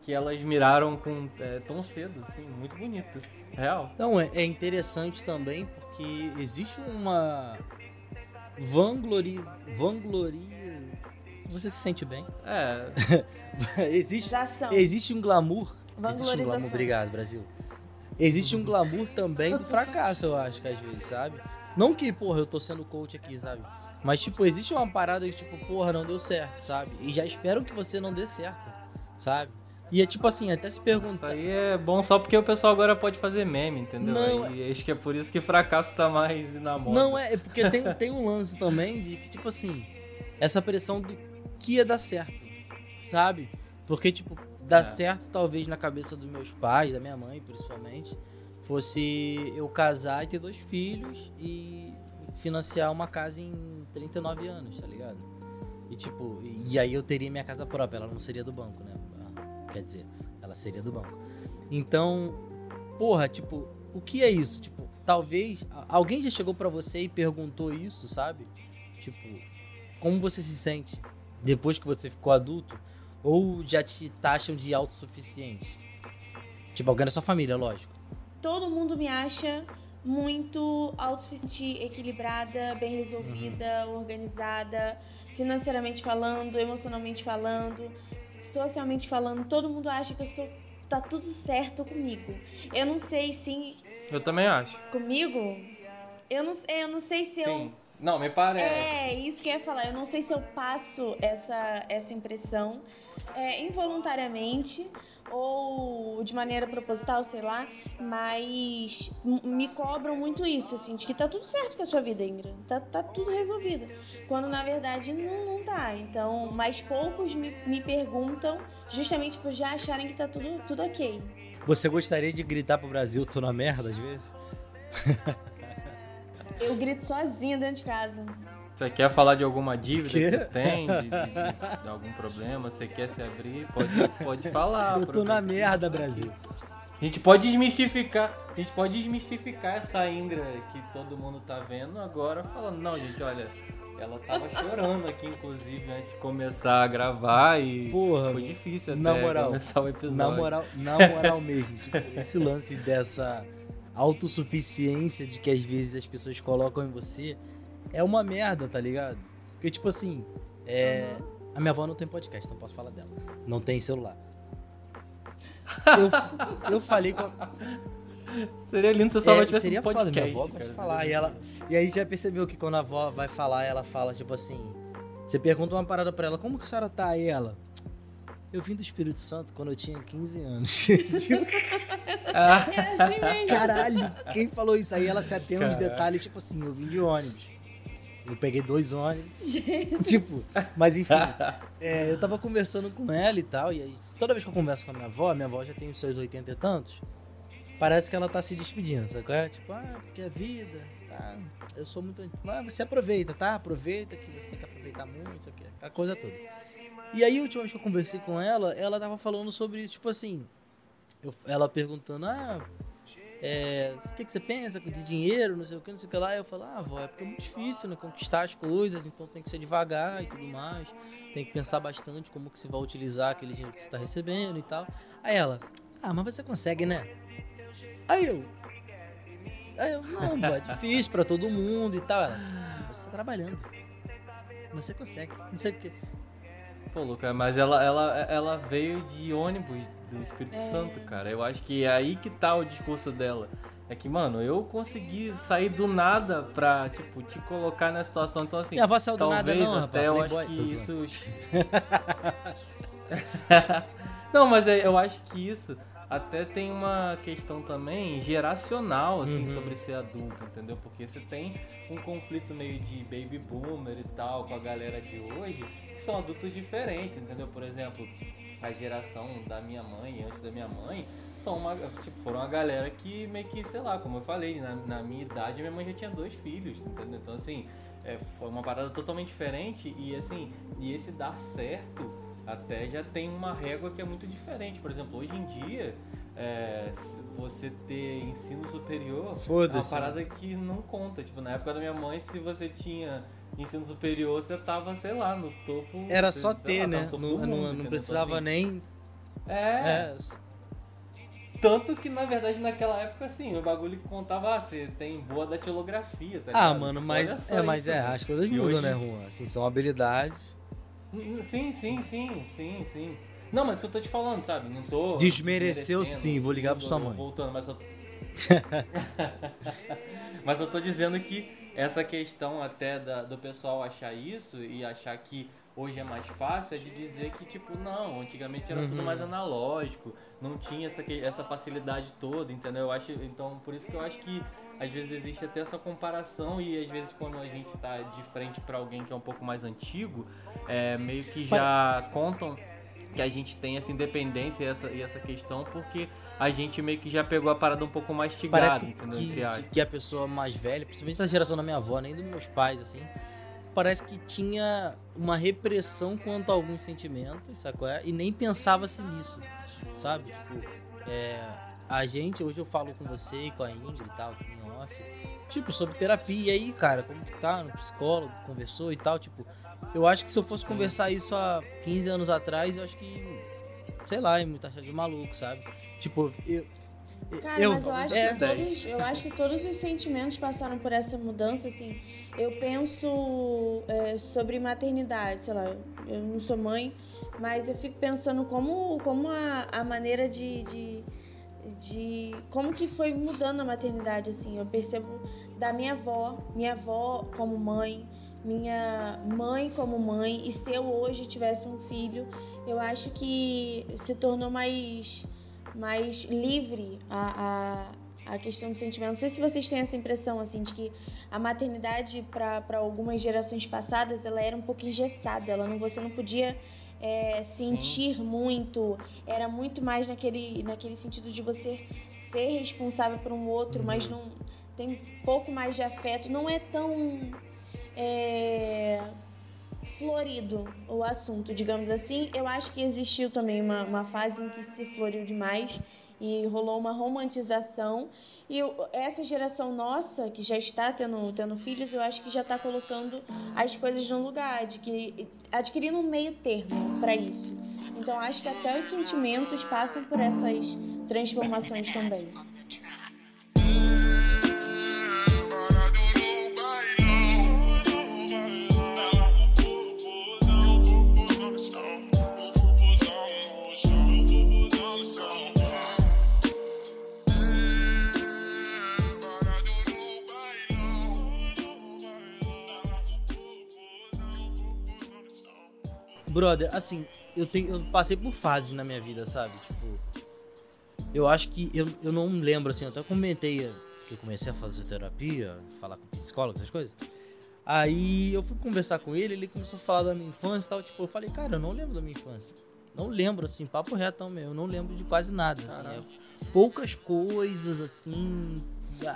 [SPEAKER 7] que elas miraram com é, tão cedo, assim, muito bonito. Real.
[SPEAKER 5] Então, é, é interessante também porque existe uma vangloriz... vangloria... Você se sente bem?
[SPEAKER 7] É, [LAUGHS]
[SPEAKER 5] existe, existe um glamour. Existe um glamour. Obrigado, Brasil. Existe um glamour também do fracasso, eu acho que às vezes, sabe? Não que, porra, eu tô sendo coach aqui, sabe? Mas, tipo, existe uma parada que, tipo, porra, não deu certo, sabe? E já esperam que você não dê certo, sabe? E é tipo assim, até se
[SPEAKER 7] isso
[SPEAKER 5] perguntar.
[SPEAKER 7] aí é bom só porque o pessoal agora pode fazer meme, entendeu?
[SPEAKER 5] Não,
[SPEAKER 7] Aí, acho que é por isso que fracasso tá mais na moda.
[SPEAKER 5] Não, é, é porque tem, tem um lance também de que, tipo assim, essa pressão do que ia dar certo, sabe? Porque, tipo, dar
[SPEAKER 7] É.
[SPEAKER 5] certo talvez na cabeça dos meus pais, da minha mãe principalmente, fosse eu casar e ter dois filhos e financiar uma casa em 39 anos, tá ligado? E tipo, e aí eu teria minha casa própria, ela não seria do banco, né? Quer dizer, ela seria do banco. Então, porra, tipo, o que é isso? Tipo, talvez alguém já chegou pra você e perguntou isso, sabe? Tipo, como você se sente depois que você ficou adulto? Ou já te taxam de autossuficiente? Tipo, alguém da sua família, lógico.
[SPEAKER 6] Todo mundo me acha muito autossuficiente, equilibrada, bem resolvida, organizada, financeiramente falando, emocionalmente falando, socialmente falando. Todo mundo acha que eu sou tá tudo certo comigo. Eu não sei se
[SPEAKER 7] Eu também acho.
[SPEAKER 6] comigo eu não, eu não sei se eu
[SPEAKER 7] Sim. Não, me parece.
[SPEAKER 6] É, isso que eu ia falar. Eu não sei se eu passo essa, essa impressão é, involuntariamente ou de maneira proposital, sei lá, mas me cobram muito isso, assim, de que tá tudo certo com a sua vida, Ingra. Tá, tá tudo resolvido. Quando na verdade não, não tá. Então, mas poucos me, me perguntam justamente por já acharem que tá tudo, tudo ok.
[SPEAKER 5] Você gostaria de gritar pro Brasil, tô na merda às vezes?
[SPEAKER 6] Eu grito sozinha dentro de casa.
[SPEAKER 7] Você quer falar de alguma dívida que você tem, de, de- de- de algum problema, você quer se abrir, pode, pode falar. [LAUGHS]
[SPEAKER 5] eu tô na merda, Brasil.
[SPEAKER 7] A gente pode desmistificar, a gente pode desmistificar essa Ingra que todo mundo tá vendo agora falando, não, gente, olha, ela tava chorando aqui, inclusive, antes de começar a gravar e
[SPEAKER 5] Porra,
[SPEAKER 7] foi difícil até
[SPEAKER 5] na moral,
[SPEAKER 7] começar o episódio.
[SPEAKER 5] Na moral, na moral mesmo, tipo, esse lance dessa autossuficiência de que às vezes as pessoas colocam em você é uma merda, tá ligado? Porque, tipo assim, é... a minha avó não tem podcast, não posso falar dela. Não tem celular. Eu, eu falei com a,
[SPEAKER 7] Seria lindo se a sua avó
[SPEAKER 5] é,
[SPEAKER 7] tivesse
[SPEAKER 5] seria
[SPEAKER 7] um
[SPEAKER 5] foda,
[SPEAKER 7] podcast.
[SPEAKER 5] minha avó gosta
[SPEAKER 7] cara.
[SPEAKER 5] de falar. E, ela, e aí já percebeu que quando a avó vai falar, ela fala, tipo assim... Você pergunta uma parada pra ela, como que a senhora tá? Aí ela... Eu vim do Espírito Santo quando eu tinha 15 anos. [LAUGHS] Caralho, quem falou isso? Aí ela se atém
[SPEAKER 7] Caralho.
[SPEAKER 5] detalhes, tipo assim, eu vim de ônibus. Eu peguei dois ônibus. [LAUGHS] tipo, mas enfim. é, eu tava conversando com ela e tal. E aí, toda vez que eu converso com a minha avó, a minha avó já tem os seus 80 e tantos. Parece que ela tá se despedindo, sabe qual é? Tipo, ah, porque a vida, tá? Eu sou muito. Ah, você aproveita, tá? Aproveita que você tem que aproveitar muito, isso aqui, aquela coisa toda. E aí, a última vez que eu conversei com ela, ela tava falando sobre, tipo assim, eu- ela perguntando, ah, é, o que, que você pensa de dinheiro, não sei o que, não sei o que lá. Eu falo, ah, avó, é porque é muito difícil, né, conquistar as coisas, então tem que ser devagar e tudo mais. Tem que pensar bastante como que você vai utilizar aquele dinheiro que você tá recebendo e tal. Aí ela, ah, mas você consegue, né? Aí eu, aí eu, não, vó, é difícil pra todo mundo e tal. Ela, você tá trabalhando. Você consegue, não sei o que.
[SPEAKER 7] Pô, Luca, mas ela, ela, ela veio de ônibus do Espírito
[SPEAKER 6] É.
[SPEAKER 7] Santo, cara. Eu acho que é aí que tá o discurso dela. É que, mano, eu consegui sair do nada pra, tipo, te colocar nessa situação. Então, assim,
[SPEAKER 5] Minha avó saiu do nada,
[SPEAKER 7] talvez
[SPEAKER 5] não,
[SPEAKER 7] até
[SPEAKER 5] rapaz.
[SPEAKER 7] eu acho que isso... [LAUGHS] não, mas é- eu acho que isso até tem uma questão também geracional, assim,
[SPEAKER 5] Uhum.
[SPEAKER 7] sobre ser adulto, entendeu? Porque você tem um conflito meio de baby boomer e tal com a galera de hoje, que são adultos diferentes, entendeu? Por exemplo, a geração da minha mãe antes da minha mãe são uma, tipo, foram uma galera que meio que, sei lá, como eu falei, na, na minha idade minha mãe já tinha dois filhos, entendeu? Então assim, é, foi uma parada totalmente diferente e assim, e esse dar certo até já tem uma régua que é muito diferente. Por exemplo, hoje em dia, é, se você ter ensino superior é uma parada que não conta. Tipo, na época da minha mãe, se você tinha ensino superior, você tava, sei lá, no topo.
[SPEAKER 5] Era só
[SPEAKER 7] lá,
[SPEAKER 5] ter,
[SPEAKER 7] tava
[SPEAKER 5] né?
[SPEAKER 7] no topo
[SPEAKER 5] Não, não-
[SPEAKER 7] mundo, entendeu?
[SPEAKER 5] precisava
[SPEAKER 7] assim,
[SPEAKER 5] nem.
[SPEAKER 7] É,
[SPEAKER 5] É,
[SPEAKER 7] tanto que na verdade naquela época, assim, o bagulho que contava, ah, você tem boa datilografia, tá
[SPEAKER 5] Ah,
[SPEAKER 7] ligado?
[SPEAKER 5] mano,
[SPEAKER 7] Tipo,
[SPEAKER 5] mas é, mas é,
[SPEAKER 7] né?
[SPEAKER 5] as coisas mudam,
[SPEAKER 7] hoje-
[SPEAKER 5] né, Juan? Assim, são habilidades.
[SPEAKER 7] Hum, Sim, sim, sim, sim, sim. Não, mas isso eu tô te falando, sabe? Não tô.
[SPEAKER 5] Desmereceu sim, vou ligar pra
[SPEAKER 7] tudo,
[SPEAKER 5] sua mãe.
[SPEAKER 7] Voltando, mas eu. [LAUGHS] mas eu tô dizendo que essa questão até da- do pessoal achar isso e achar que hoje é mais fácil é de dizer que, tipo, não, antigamente era tudo
[SPEAKER 5] Uhum.
[SPEAKER 7] mais analógico, não tinha essa, essa facilidade toda, entendeu? Eu acho, então, por isso que eu acho que às vezes existe até essa comparação e às vezes quando a gente tá de frente pra alguém que é um pouco mais antigo, é, meio que já contam que a gente tem essa independência e essa, e essa questão porque a gente meio que já pegou a parada um pouco mastigada,
[SPEAKER 5] Parece que,
[SPEAKER 7] entendeu?
[SPEAKER 5] que, que a pessoa mais velha, principalmente da geração da minha avó, nem dos meus pais, assim, parece que tinha uma repressão quanto a alguns sentimentos, sacou? E nem pensava-se nisso, sabe? Tipo, é, a gente, hoje eu falo com você e com a Ingrid e tal, em tipo, sobre terapia. E aí, cara, como que tá? No psicólogo, conversou e tal, tipo, eu acho que se eu fosse conversar isso há 15 anos atrás, eu acho que, sei lá, é muito achado de maluco, sabe? Tipo, eu.
[SPEAKER 6] Cara, mas eu acho,
[SPEAKER 5] é,
[SPEAKER 6] que todos, eu acho que todos os sentimentos passaram por essa mudança, assim. Eu penso é, sobre maternidade, sei lá, eu não sou mãe, mas eu fico pensando como, como a, a maneira de, de, de. Como que foi mudando a maternidade, assim. Eu percebo da minha avó, minha avó como mãe, minha mãe como mãe, e se eu hoje tivesse um filho, eu acho que se tornou mais mais livre a, a, a questão do sentimento. Não sei se vocês têm essa impressão, assim, de que a maternidade, para algumas gerações passadas, ela era um pouco engessada. Ela não, você não podia é, sentir Sim. muito. Era muito mais naquele, naquele sentido de você ser responsável por um outro, uhum. mas não tem pouco mais de afeto. Não é tão... É, florido o assunto, digamos assim. Eu acho que existiu também uma, uma fase em que se floriu demais e rolou uma romantização. E essa geração nossa, que já está tendo, tendo filhos, eu acho que já está colocando as coisas no lugar, de adquirindo um meio termo para isso. Então acho que até os sentimentos passam por essas transformações também.
[SPEAKER 5] Brother, assim, eu, tenho, eu passei por fases na minha vida, sabe? Tipo, eu acho que eu, eu não lembro, assim, eu até comentei que eu comecei a fazer terapia, falar com psicólogo, essas coisas. Aí eu fui conversar com ele, ele começou a falar da minha infância e tal. Tipo, eu falei, cara, eu não lembro da minha infância. Não lembro, assim, papo retão mesmo. Eu não lembro de quase nada, assim. É, poucas coisas, assim.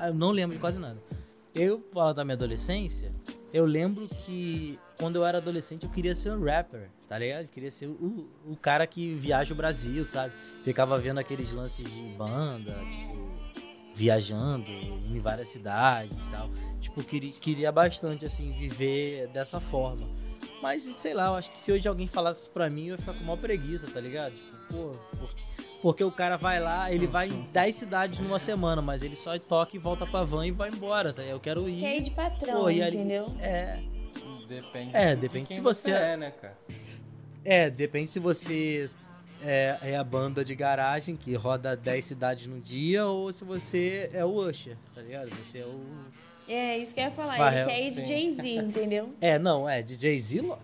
[SPEAKER 5] Eu não lembro de quase nada. Eu, falo da minha adolescência, eu lembro que quando eu era adolescente eu queria ser um rapper, tá ligado? Eu queria ser o, o cara que viaja o Brasil, sabe? Ficava vendo aqueles lances de banda, tipo, viajando em várias cidades e tal. Tipo, queria, queria bastante, assim, viver dessa forma. Mas, sei lá, eu acho que se hoje alguém falasse isso pra mim, eu ia ficar com uma preguiça, tá ligado? Tipo, pô, pô porque o cara vai lá, ele vai em 10 cidades numa semana, mas ele só toca e volta pra van e vai embora, tá? Eu quero ir.
[SPEAKER 6] Quer ir de patrão, Pô, entendeu?
[SPEAKER 5] Ali, é.
[SPEAKER 7] Depende.
[SPEAKER 5] É, depende de se você,
[SPEAKER 7] você é, né, cara?
[SPEAKER 5] É, depende se você é, é, a banda de garagem que roda 10 cidades no dia ou se você é o Usher, tá ligado? Você é o.
[SPEAKER 6] É, isso que eu ia falar. Farrell. Ele quer ir de Jay-Z, entendeu? [LAUGHS]
[SPEAKER 5] É, não, é. De Jay-Z.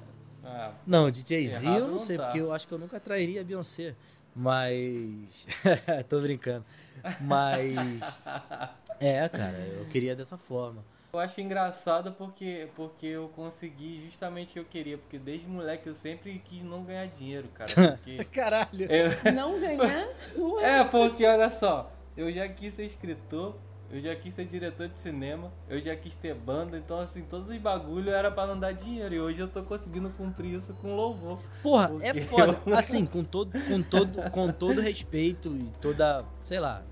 [SPEAKER 5] Ah, não, de Jay-Z eu não sei, tá. porque eu acho que eu nunca trairia a Beyoncé. Mas. [LAUGHS] Tô brincando. Mas. [LAUGHS] É, cara, eu queria dessa forma.
[SPEAKER 7] Eu acho engraçado porque, porque eu consegui justamente o que eu queria. Porque desde moleque eu sempre quis não ganhar dinheiro, cara. Porque [LAUGHS]
[SPEAKER 5] Caralho!
[SPEAKER 6] Eu... Não ganhar?
[SPEAKER 7] Ué. É, porque olha só, eu já quis ser escritor, eu já quis ser diretor de cinema, eu já quis ter banda, então assim, todos os bagulho era para não dar dinheiro. E hoje eu tô conseguindo cumprir isso com louvor.
[SPEAKER 5] Porra, é foda. Eu... Assim, com todo, com todo, com todo respeito e toda, sei lá,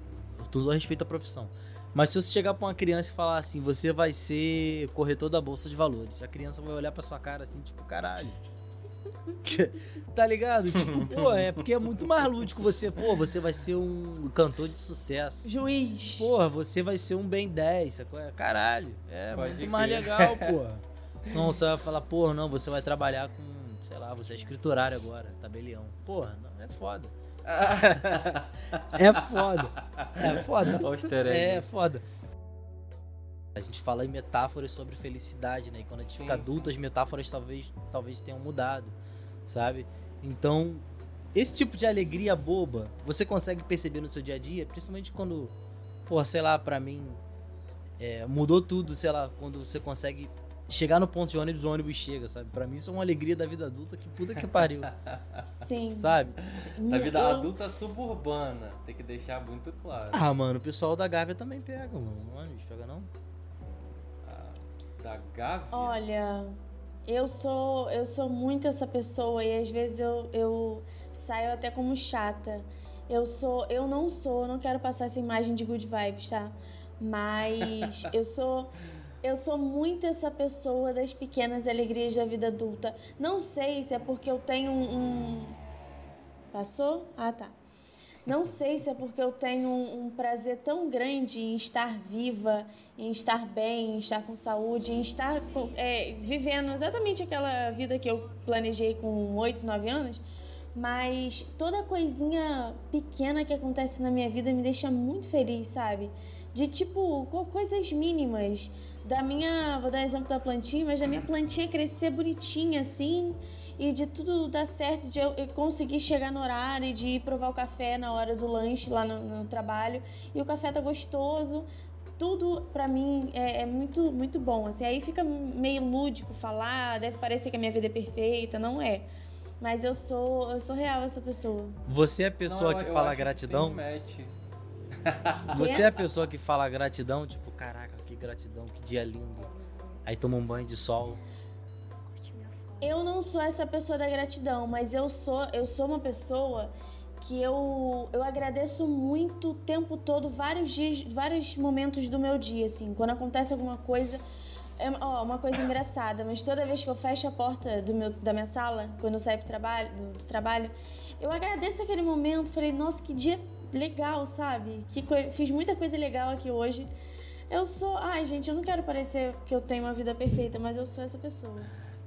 [SPEAKER 5] todo respeito à profissão. Mas se você chegar pra uma criança e falar assim, você vai ser corretor da bolsa de valores, a criança vai olhar pra sua cara assim, tipo, caralho. [LAUGHS] tá ligado? Tipo, pô, é porque é muito mais lúdico você, pô, você vai ser um cantor de sucesso.
[SPEAKER 6] Juiz.
[SPEAKER 5] Porra, você vai ser um bem 10, sacou? Caralho. É Pode muito mais legal, porra. Não, você vai falar, porra, não, você vai trabalhar com, sei lá, você é escriturário agora, tabelião. Porra, não, [LAUGHS] é foda. é foda. É foda. É foda. A gente fala em metáforas sobre felicidade, né? E quando a gente sim, fica adulto, sim. as metáforas talvez, talvez tenham mudado, sabe? Então, esse tipo de alegria boba, você consegue perceber no seu dia a dia, principalmente quando, pô, sei lá, pra mim, é, mudou tudo, sei lá, quando você consegue chegar no ponto de ônibus, o ônibus chega, sabe? Pra mim isso é uma alegria da vida adulta que puta que pariu. [LAUGHS]
[SPEAKER 6] Sim.
[SPEAKER 5] Sabe?
[SPEAKER 7] Da vida adulta suburbana, tem que deixar muito claro.
[SPEAKER 5] Ah, mano, o pessoal da Gávea também pega, mano. O ônibus pega não?
[SPEAKER 7] Da Gávea?
[SPEAKER 6] Olha, Eu sou, eu sou muito essa pessoa e às vezes eu, eu saio até como chata. Eu sou, eu não sou, não quero passar essa imagem de good vibes, tá? Mas [LAUGHS] eu sou eu sou muito essa pessoa das pequenas alegrias da vida adulta. Não sei se é porque eu tenho um, um... Passou? Ah, tá. Não sei se é porque eu tenho um, um, prazer tão grande em estar viva, em estar bem, em estar com saúde, em estar é, vivendo exatamente aquela vida que eu planejei com 8, 9 anos. Mas toda coisinha pequena que acontece na minha vida me deixa muito feliz, sabe? De tipo, coisas mínimas da minha, vou dar um exemplo da plantinha, mas da minha plantinha crescer bonitinha assim e de tudo dar certo, de eu conseguir chegar no horário, de ir provar o café na hora do lanche lá no, no trabalho e o café tá gostoso. Tudo pra mim é, é, muito, muito bom. Assim, aí fica meio lúdico falar, deve parecer que a minha vida é perfeita, não é. Mas eu sou, eu sou real essa pessoa.
[SPEAKER 5] Você é a pessoa
[SPEAKER 7] Não, eu-
[SPEAKER 5] que
[SPEAKER 7] eu
[SPEAKER 5] fala
[SPEAKER 7] que
[SPEAKER 5] gratidão?
[SPEAKER 7] match. [LAUGHS]
[SPEAKER 5] Você é a pessoa que fala gratidão? Tipo, caraca, que gratidão, que dia lindo. Aí toma um banho de sol.
[SPEAKER 6] Eu não sou essa pessoa da gratidão, mas eu sou, eu sou uma pessoa que eu, eu agradeço muito o tempo todo, vários dias, vários momentos do meu dia, assim. Quando acontece alguma coisa. É, ó, uma coisa engraçada, mas toda vez que eu fecho a porta do meu, da minha sala, quando eu saio pro trabalho, do, do trabalho, eu agradeço aquele momento. Falei, nossa, que dia legal, sabe? Que fiz muita coisa legal aqui hoje. Eu sou. Ai, gente, eu não quero parecer que eu tenho uma vida perfeita, mas eu sou essa pessoa.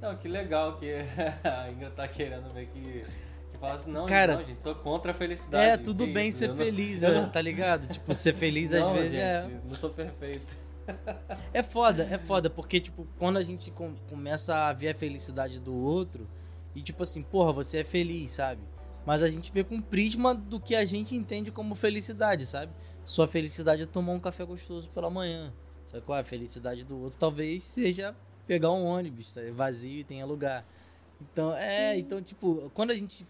[SPEAKER 7] Não, que legal que [LAUGHS] a Ingra tá querendo ver que. Que fala assim, não,
[SPEAKER 5] Cara,
[SPEAKER 7] não, gente, sou contra a felicidade.
[SPEAKER 5] É, tudo bem
[SPEAKER 7] isso,
[SPEAKER 5] ser
[SPEAKER 7] eu não-
[SPEAKER 5] feliz,
[SPEAKER 7] eu não-
[SPEAKER 5] tá ligado? Tipo, ser feliz [LAUGHS] às
[SPEAKER 7] não,
[SPEAKER 5] vezes
[SPEAKER 7] gente,
[SPEAKER 5] é.
[SPEAKER 7] não sou perfeito.
[SPEAKER 5] É foda, é foda, porque, tipo, quando a gente com- começa a ver a felicidade do outro, e tipo assim, porra, você é feliz, sabe? Mas a gente vê com o prisma do que a gente entende como felicidade, sabe? Sua felicidade é tomar um café gostoso pela manhã. Só que qual é a felicidade do outro? Talvez seja pegar um ônibus, tá? vazio e tenha lugar. Então, é, então, tipo, quando a gente.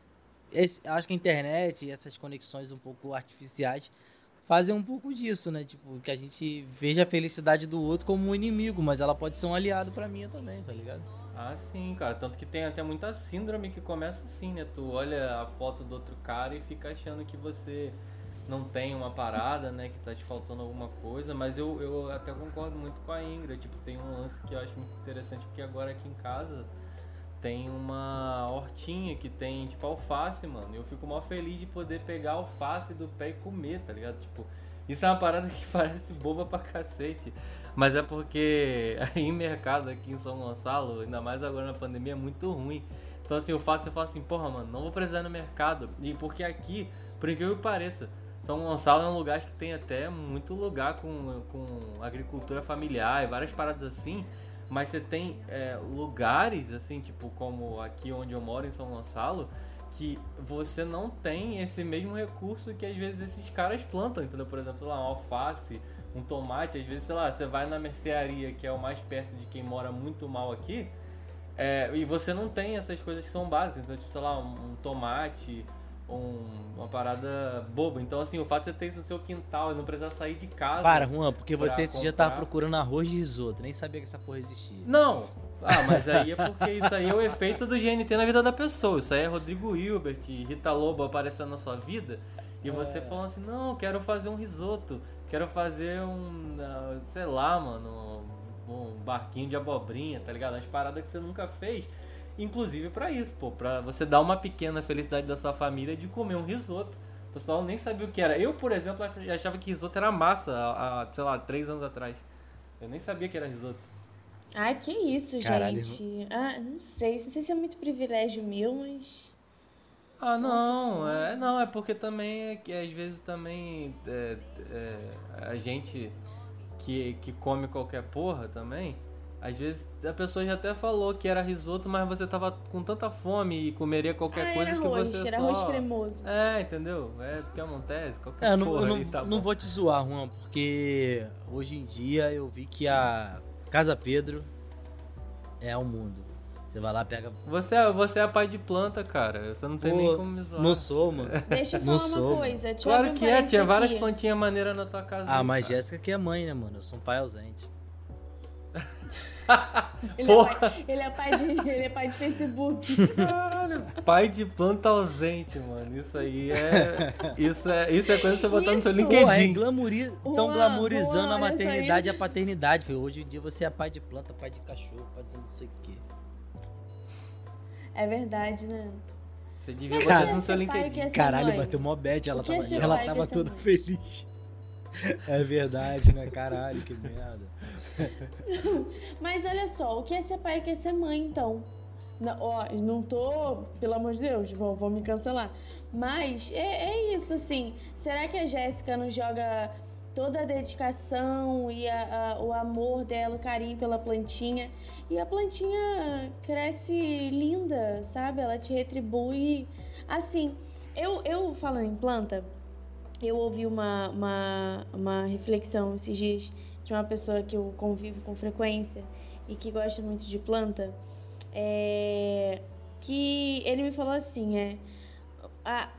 [SPEAKER 5] esse- acho que a internet e essas conexões um pouco artificiais fazem um pouco disso, né? Tipo, que a gente veja a felicidade do outro como um inimigo, mas ela pode ser um aliado pra mim também, tá ligado?
[SPEAKER 7] Ah, sim, cara. Tanto que tem até muita síndrome que começa assim, né? Tu olha a foto do outro cara e fica achando que você não tem uma parada, né? Que tá te faltando alguma coisa. Mas eu, eu até concordo muito com a Ingrid. Tipo, tem um lance que eu acho muito interessante, porque agora aqui em casa tem uma hortinha que tem, tipo, alface, mano. Eu fico mó feliz de poder pegar alface do pé e comer, tá ligado? Tipo, isso é uma parada que [LAUGHS] parece boba pra cacete. Mas é porque [LAUGHS] aí mercado aqui em São Gonçalo, ainda mais agora na pandemia, é muito ruim. Então assim, o fato você falar assim, porra, mano, não vou precisar no mercado. E porque aqui, por incrível que pareça, São Gonçalo é um lugar que tem até muito lugar com, com agricultura familiar e várias paradas assim. Mas você tem é, lugares, assim, tipo como aqui onde eu moro, em São Gonçalo, que você não tem esse mesmo recurso que às vezes esses caras plantam, entendeu? Por exemplo, lá, uma alface, um tomate, às vezes, sei lá, você vai na mercearia, que é o mais perto de quem mora muito mal aqui, é, e você não tem essas coisas que são básicas, então, tipo, sei lá, um, um tomate, um- uma parada boba. Então, assim, o fato de você ter isso no seu quintal e não precisar sair de casa.
[SPEAKER 5] Para, Juan, porque você esse dia tava
[SPEAKER 7] comprar.
[SPEAKER 5] procurando arroz de risoto, nem sabia que essa porra existia.
[SPEAKER 7] Não! Ah, mas aí é porque isso aí é o efeito do GNT na vida da pessoa. Isso aí é Rodrigo Hilbert, Rita Lobo aparecendo na sua vida e você falando assim, não, quero fazer um risoto, quero fazer um, ah, sei lá, mano, um barquinho de abobrinha, tá ligado? As paradas que você nunca fez. Inclusive pra isso, pô, pra você dar uma pequena felicidade da sua família de comer um risoto. O pessoal nem sabia o que era. Eu, por exemplo, ach- achava que risoto era massa há, há, sei lá, três anos atrás. Eu nem sabia que era risoto.
[SPEAKER 6] Ai, que isso,
[SPEAKER 5] Caralho,
[SPEAKER 6] gente. Ah, não sei. Não sei se é muito privilégio meu, mas.
[SPEAKER 7] Ah,
[SPEAKER 6] Nossa
[SPEAKER 7] não,
[SPEAKER 6] Senhora.
[SPEAKER 7] é, não, é porque também é que às vezes também é, é, a gente que, que come qualquer porra também, às vezes a pessoa já até falou que era risoto, mas você tava com tanta fome e comeria qualquer
[SPEAKER 6] ah,
[SPEAKER 7] coisa
[SPEAKER 6] era
[SPEAKER 7] que
[SPEAKER 6] arroz,
[SPEAKER 7] você
[SPEAKER 6] era
[SPEAKER 7] só...
[SPEAKER 6] arroz cremoso.
[SPEAKER 7] É, entendeu? É porque acontece, qualquer
[SPEAKER 5] É, eu não,
[SPEAKER 7] porra
[SPEAKER 5] eu não,
[SPEAKER 7] aí tá
[SPEAKER 5] não vou te zoar, Juan, porque hoje em dia eu vi que a Casa Pedro é o mundo. Você vai lá, pega.
[SPEAKER 7] Você, é- você é pai de planta, cara, você não tem
[SPEAKER 5] Pô,
[SPEAKER 7] nem como me zoar.
[SPEAKER 5] Não sou, mano.
[SPEAKER 6] Deixa eu
[SPEAKER 5] Não
[SPEAKER 6] falar
[SPEAKER 5] sou,
[SPEAKER 6] uma coisa. Deixa
[SPEAKER 7] Claro
[SPEAKER 6] um
[SPEAKER 7] que é, tinha várias plantinhas maneiras na tua casa.
[SPEAKER 5] Ah,
[SPEAKER 7] aí,
[SPEAKER 5] mas
[SPEAKER 7] cara.
[SPEAKER 5] Jéssica que é mãe, né, mano? Eu sou um pai ausente. [LAUGHS]
[SPEAKER 6] Ele, é pai, ele, é pai de, ele é pai de Facebook.
[SPEAKER 7] Caralho, pai de planta ausente, mano. Isso aí é. Isso é, isso é coisa pra você botar no seu
[SPEAKER 6] Isso.
[SPEAKER 7] LinkedIn.
[SPEAKER 5] Porra, é glamuri... glamorizando a maternidade e a paternidade. Falei, hoje em dia você é pai de planta, pai de cachorro, pai de não sei o quê.
[SPEAKER 6] É verdade, né?
[SPEAKER 7] Você devia
[SPEAKER 6] Mas
[SPEAKER 7] botar
[SPEAKER 6] que
[SPEAKER 7] isso no seu LinkedIn.
[SPEAKER 6] que é
[SPEAKER 5] Caralho,
[SPEAKER 6] mãe?
[SPEAKER 5] bateu mó bad, ela
[SPEAKER 6] que
[SPEAKER 5] tava, ela
[SPEAKER 6] que
[SPEAKER 5] tava toda
[SPEAKER 6] mãe?
[SPEAKER 5] feliz. [LAUGHS] É verdade, né? Caralho, que merda. [LAUGHS]
[SPEAKER 6] Mas olha só, o que é ser pai e o que é ser mãe, então? Não, ó, não tô, pelo amor de Deus, vou, vou me cancelar. Mas é, é isso, assim. Será que a Jéssica não joga toda a dedicação e a- a- o amor dela, o carinho pela plantinha? E a plantinha cresce linda, sabe? Ela te retribui. Assim, eu, eu falando em planta, eu ouvi uma, uma, uma reflexão esses dias de uma pessoa que eu convivo com frequência e que gosta muito de planta, é, que ele me falou assim, é, a,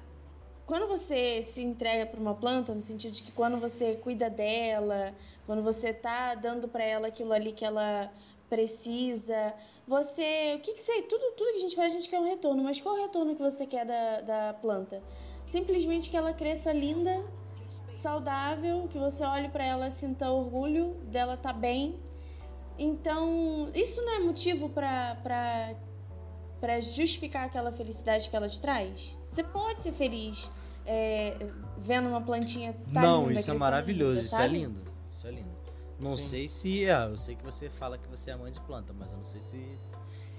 [SPEAKER 6] quando você se entrega para uma planta, no sentido de que quando você cuida dela, quando você tá dando para ela aquilo ali que ela precisa, você, o que que sei, tudo, tudo que a gente faz a gente quer um retorno, mas qual o retorno que você quer da, da planta? Simplesmente que ela cresça linda, saudável, que você olhe para ela e sinta orgulho dela tá bem. Então, isso não é motivo para para justificar aquela felicidade que ela te traz? Você pode ser feliz é, vendo uma plantinha tá
[SPEAKER 5] não,
[SPEAKER 6] linda,
[SPEAKER 5] isso é maravilhoso,
[SPEAKER 6] linda,
[SPEAKER 5] isso é lindo. Isso é lindo. Não
[SPEAKER 7] Sim.
[SPEAKER 5] sei se. Ah, eu sei que você fala que você é mãe de planta, mas eu não sei se.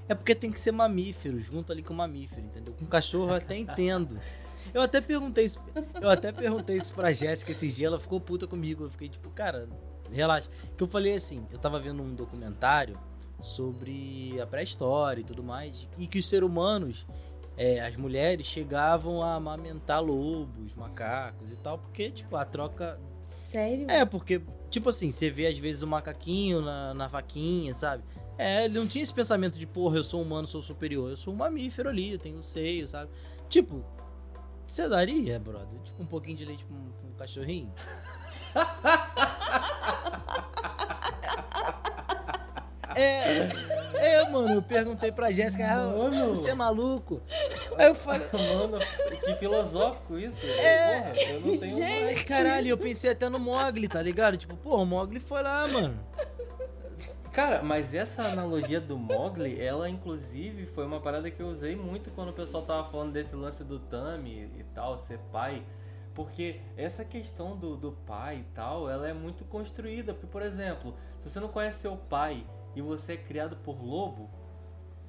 [SPEAKER 5] É porque tem que ser mamífero, junto ali com mamífero, entendeu? Com cachorro eu até entendo. [LAUGHS] Eu até perguntei isso, eu até perguntei isso pra Jéssica esses dias, ela ficou puta comigo. Eu fiquei tipo, cara, relaxa. Que eu falei assim, eu tava vendo um documentário sobre a pré-história e tudo mais, e que os seres humanos, é, as mulheres chegavam a amamentar lobos, macacos e tal, porque, tipo, a troca
[SPEAKER 6] Sério?
[SPEAKER 5] é, porque, tipo assim, você vê às vezes o macaquinho na, na vaquinha, sabe? É, ele não tinha esse pensamento de, porra, eu sou humano, sou superior. Eu sou um mamífero ali, eu tenho um seio, sabe? Tipo, você daria, brother? Tipo, um pouquinho de leite pra um, pra um cachorrinho? [LAUGHS] É, é, mano, eu perguntei pra Jéssica, ah,
[SPEAKER 7] Mano.
[SPEAKER 5] você é maluco? Aí eu falei,
[SPEAKER 7] Mano, que filosófico isso.
[SPEAKER 5] É.
[SPEAKER 7] Porra, eu não tenho
[SPEAKER 6] Gente.
[SPEAKER 7] mais.
[SPEAKER 5] caralho, eu pensei até no Mogli, tá ligado? Tipo, porra, o Mogli foi lá, mano.
[SPEAKER 7] Cara, mas essa analogia do Mogli, ela inclusive foi uma parada que eu usei muito quando o pessoal tava falando desse lance do Tami e tal, ser pai. Porque essa questão do, do pai e tal, ela é muito construída. Porque, por exemplo, se você não conhece seu pai e você é criado por lobo,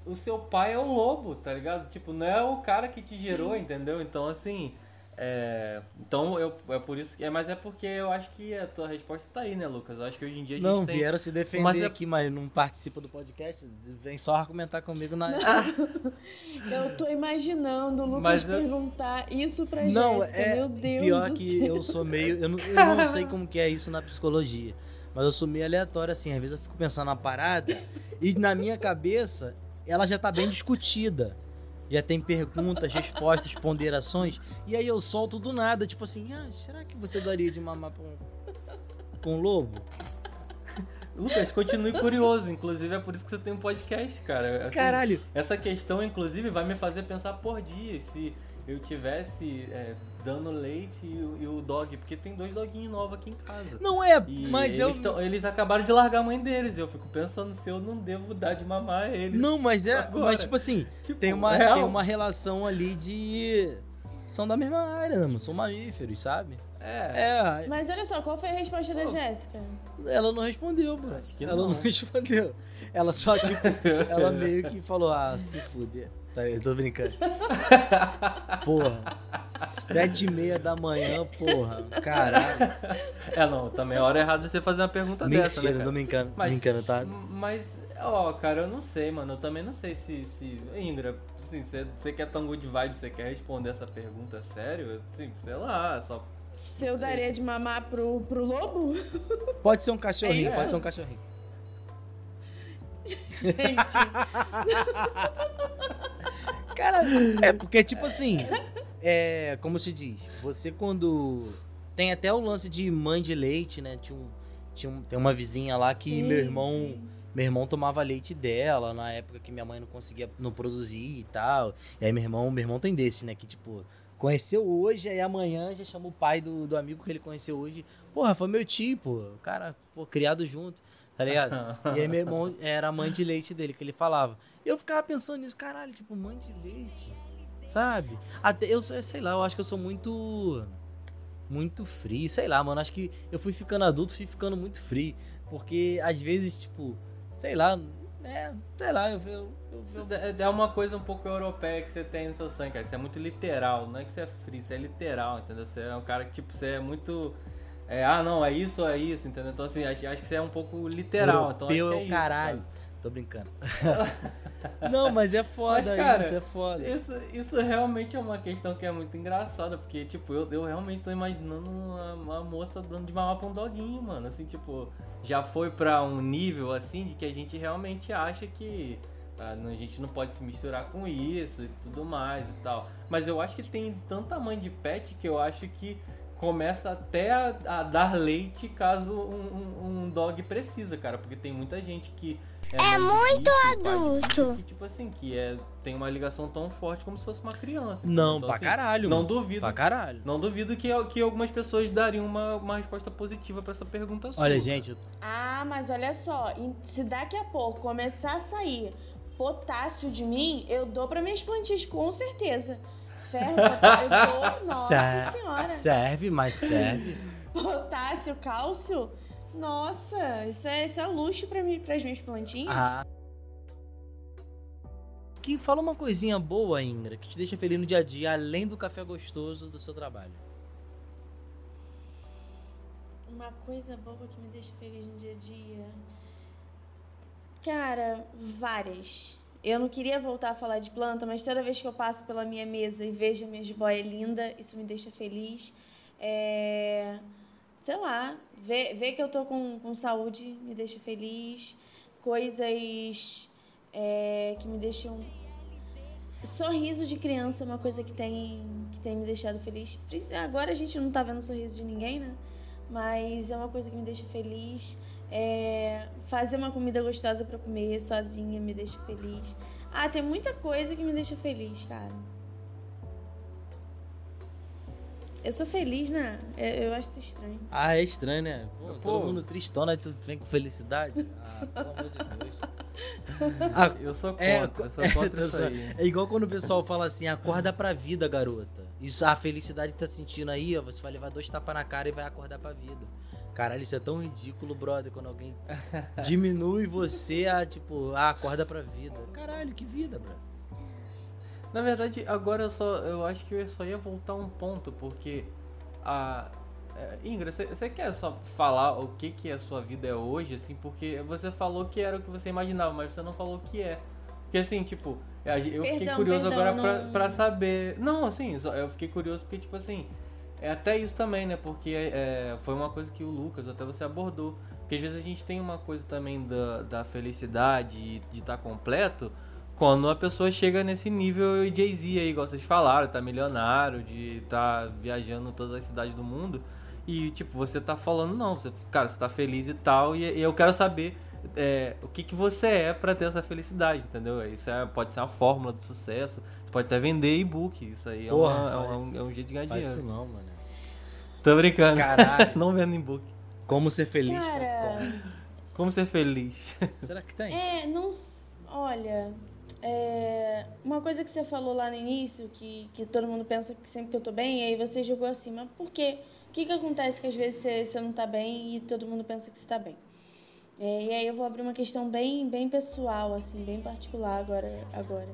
[SPEAKER 7] o seu pai é um lobo, tá ligado? Tipo, não é o cara que te gerou, entendeu? Então, assim. É, então, eu, é por isso que. É, mas é porque eu acho que a tua resposta tá aí, né, Lucas? Eu acho que hoje em dia a gente
[SPEAKER 5] Não,
[SPEAKER 7] tem.
[SPEAKER 5] vieram se defender
[SPEAKER 7] Mas é-
[SPEAKER 5] aqui, mas não participa do podcast. Vem só argumentar comigo na. [LAUGHS]
[SPEAKER 6] Eu tô imaginando o Lucas
[SPEAKER 7] Mas eu-
[SPEAKER 6] perguntar isso pra
[SPEAKER 5] Não,
[SPEAKER 6] Jéssica.
[SPEAKER 5] é
[SPEAKER 6] Meu Deus
[SPEAKER 5] pior
[SPEAKER 6] do
[SPEAKER 5] que
[SPEAKER 6] céu.
[SPEAKER 5] eu sou meio. Eu não, eu não sei como que é isso na psicologia. Mas eu sou meio aleatório, assim. Às vezes eu fico pensando na parada e na minha cabeça ela já tá bem discutida. Já tem perguntas, respostas, ponderações. E aí eu solto do nada, tipo assim, ah, será que você daria de mamar pra um, pra um lobo?
[SPEAKER 7] Lucas, continue curioso. Inclusive, é por isso que você tem um podcast, cara. Assim,
[SPEAKER 5] Caralho,
[SPEAKER 7] Essa questão, inclusive, vai me fazer pensar por dia se eu tivesse é, dando leite e, o- e o dog. Porque tem dois doguinhos novos aqui em casa.
[SPEAKER 5] não é,
[SPEAKER 7] E
[SPEAKER 5] mas
[SPEAKER 7] eles,
[SPEAKER 5] eu.
[SPEAKER 7] tão- eles acabaram de largar a mãe deles. Eu fico pensando se eu não devo dar de mamar a eles.
[SPEAKER 5] Não, mas é.
[SPEAKER 7] Agora.
[SPEAKER 5] Mas tipo assim, [LAUGHS]
[SPEAKER 7] Tipo,
[SPEAKER 5] tem uma,
[SPEAKER 7] real.
[SPEAKER 5] tem uma relação ali de. São da mesma área, né, mano? São mamíferos, sabe?
[SPEAKER 7] É.
[SPEAKER 5] É,
[SPEAKER 6] Mas olha só, qual foi a resposta da
[SPEAKER 7] Pô.
[SPEAKER 6] Jéssica?
[SPEAKER 5] ela não respondeu, mano.
[SPEAKER 7] Acho que
[SPEAKER 5] ela
[SPEAKER 7] não.
[SPEAKER 5] não. [LAUGHS] respondeu. Ela só, tipo, [LAUGHS] ela meio que falou, ah, se fuder. Tá, eu tô brincando. [LAUGHS] Porra, sete e meia da manhã, porra. Caralho.
[SPEAKER 7] É, não. Também é a hora errada você fazer uma pergunta dessa, né,
[SPEAKER 5] Mentira,
[SPEAKER 7] cara?
[SPEAKER 5] tô brincando,
[SPEAKER 7] Mas-
[SPEAKER 5] brincando, tá?
[SPEAKER 7] Mas, ó, cara, eu não sei, mano. Eu também não sei se. se... Indra, assim, você, você quer tão good vibe, você quer responder essa pergunta sério? Assim, sei lá, só.
[SPEAKER 6] Se eu daria de mamar pro, pro lobo?
[SPEAKER 5] Pode ser um cachorrinho,
[SPEAKER 6] É
[SPEAKER 5] pode ser um cachorrinho.
[SPEAKER 6] Gente,
[SPEAKER 5] Cara, é porque, tipo assim, é, como se diz, você quando. Tem até o lance de mãe de leite, né? Tinha um, tinha um- tem uma vizinha lá que
[SPEAKER 6] Sim,
[SPEAKER 5] meu irmão.
[SPEAKER 6] sim.
[SPEAKER 5] Meu irmão tomava leite dela na época que minha mãe não conseguia não produzir e tal. E aí meu irmão, meu irmão tem desse, né? Que tipo, conheceu hoje, aí amanhã já chama o pai do, do amigo que ele conheceu hoje. Porra, foi meu tio, pô. Cara, pô, criado junto, tá ligado? e aí meu irmão era mãe de leite dele, que ele falava. E eu ficava pensando nisso, caralho, tipo, mãe de leite, sabe? Até eu sei lá, eu acho que eu sou muito muito frio, sei lá, mano. Acho que eu fui ficando adulto, fui ficando muito frio. Porque às vezes, tipo, sei lá, é, sei lá, eu, eu, eu,
[SPEAKER 7] É é uma coisa um pouco europeia que você tem no seu sangue, cara. Você é muito literal, não é que você é frio, você é literal, entendeu? Você é um cara que, tipo, você é muito. É, ah, não, é isso, é isso, entendeu? Então, assim, acho, acho que você é um pouco literal. Então, acho
[SPEAKER 5] europeu
[SPEAKER 7] que
[SPEAKER 5] é
[SPEAKER 7] é
[SPEAKER 5] o
[SPEAKER 7] isso,
[SPEAKER 5] caralho.
[SPEAKER 7] sabe?
[SPEAKER 5] Tô brincando. [LAUGHS] Não, mas é foda
[SPEAKER 7] Mas, cara,
[SPEAKER 5] isso, é foda.
[SPEAKER 7] Isso, isso realmente é uma questão que é muito engraçada, porque, tipo, eu, eu realmente tô imaginando uma, uma moça dando de mamar pra um doguinho, mano. Assim, tipo, já foi pra um nível, assim, de que a gente realmente acha que ah, a gente não pode se misturar com isso e tudo mais e tal. Mas eu acho que tem tanta mãe de pet que eu acho que começa até a, a dar leite caso um, um- um dog precisa, cara. Porque tem muita gente que... É, pai de bicho,
[SPEAKER 2] adulto.
[SPEAKER 7] Que, tipo assim, que é, tem uma ligação tão forte como se fosse uma criança.
[SPEAKER 5] Não,
[SPEAKER 7] entendeu?
[SPEAKER 5] pra
[SPEAKER 7] assim,
[SPEAKER 5] caralho.
[SPEAKER 7] Não duvido.
[SPEAKER 5] Pra caralho.
[SPEAKER 7] Não duvido que, que algumas pessoas dariam uma, uma resposta positiva pra essa pergunta sua.
[SPEAKER 5] Olha, gente, eu-
[SPEAKER 6] Ah, mas olha só, se daqui a pouco começar a sair potássio de mim, eu dou pra minhas plantinhas, com certeza. Ferro, eu dou, [LAUGHS] nossa
[SPEAKER 5] ser-
[SPEAKER 6] senhora.
[SPEAKER 5] serve, mas serve.
[SPEAKER 6] Potássio, cálcio, nossa, isso é, isso é luxo pra mim, pras minhas plantinhas.
[SPEAKER 5] Ah. Que fala uma coisinha boa, Ingra, que te deixa feliz no dia a dia, além do café gostoso do seu trabalho.
[SPEAKER 6] Uma coisa boa que me deixa feliz no dia a dia. Cara, várias. Eu não queria voltar a falar de planta, mas toda vez que eu passo pela minha mesa e vejo a minha jiboia linda, isso me deixa feliz. É... Sei lá, ver, ver que eu tô com, com saúde me deixa feliz. Coisas é, que me deixam. Sorriso de criança é uma coisa que tem, que tem me deixado feliz. Agora a gente não tá vendo sorriso de ninguém, né? mas é uma coisa que me deixa feliz. É, fazer uma comida gostosa pra comer sozinha me deixa feliz. Ah, tem muita coisa que me deixa feliz, cara. Eu sou feliz, né? Eu, eu acho isso estranho.
[SPEAKER 5] Ah, é estranho, né? Pô,
[SPEAKER 7] Pô.
[SPEAKER 5] todo mundo tristona e tu vem com felicidade. [LAUGHS] Ah, pelo amor de Deus. [LAUGHS] Ah,
[SPEAKER 7] Eu sou contra,
[SPEAKER 5] É,
[SPEAKER 7] eu sou contra [LAUGHS]
[SPEAKER 5] é,
[SPEAKER 7] isso aí.
[SPEAKER 5] é igual quando o pessoal fala assim, acorda pra vida, garota. Isso, a felicidade que tá sentindo aí, ó, você vai levar dois tapas na cara e vai acordar pra vida. Caralho, isso é tão ridículo, brother, quando alguém diminui você a, tipo, ah, acorda pra vida. Caralho, que vida, brother.
[SPEAKER 7] Na verdade, agora eu só. Eu acho que eu só ia voltar um ponto, porque a. é, Ingra, você quer só falar o que, que a sua vida é hoje, assim, porque você falou que era o que você imaginava, mas você não falou o que é. Porque assim, tipo, eu fiquei
[SPEAKER 6] Perdão,
[SPEAKER 7] curioso
[SPEAKER 6] perdão,
[SPEAKER 7] agora pra,
[SPEAKER 6] não-
[SPEAKER 7] pra saber. Não, assim, só- eu fiquei curioso porque, tipo assim, é até isso também, né? Porque é, foi uma coisa que o Lucas, até você abordou. Porque às vezes a gente tem uma coisa também da, da felicidade de estar completo quando a pessoa chega nesse nível Jay-Z aí, igual vocês falaram, tá milionário, de tá viajando todas as cidades do mundo. E, tipo, você tá falando, não, você, cara, você tá feliz e tal, e, e eu quero saber é, o que, que você é pra ter essa felicidade, entendeu? Isso é, pode ser uma fórmula do sucesso, você pode até vender e-book, isso aí é,
[SPEAKER 5] Porra,
[SPEAKER 7] uma- é um, é um jeito de ganhar
[SPEAKER 5] Faz isso
[SPEAKER 7] dinheiro.
[SPEAKER 5] não, mano.
[SPEAKER 7] Tô brincando.
[SPEAKER 5] Caralho. [LAUGHS]
[SPEAKER 7] não vendo e-book.
[SPEAKER 5] Como ser feliz.
[SPEAKER 6] Cara,
[SPEAKER 7] Como ser feliz? [LAUGHS]
[SPEAKER 5] Será que tem?
[SPEAKER 6] é, não. Olha, é, uma coisa que você falou lá no início, que, que todo mundo pensa que sempre que eu tô bem, e aí você jogou assim, mas por quê? O que, que acontece que às vezes você, você não tá bem e todo mundo pensa que você tá bem? É, e aí eu vou abrir uma questão bem, bem pessoal, assim, bem particular agora. agora.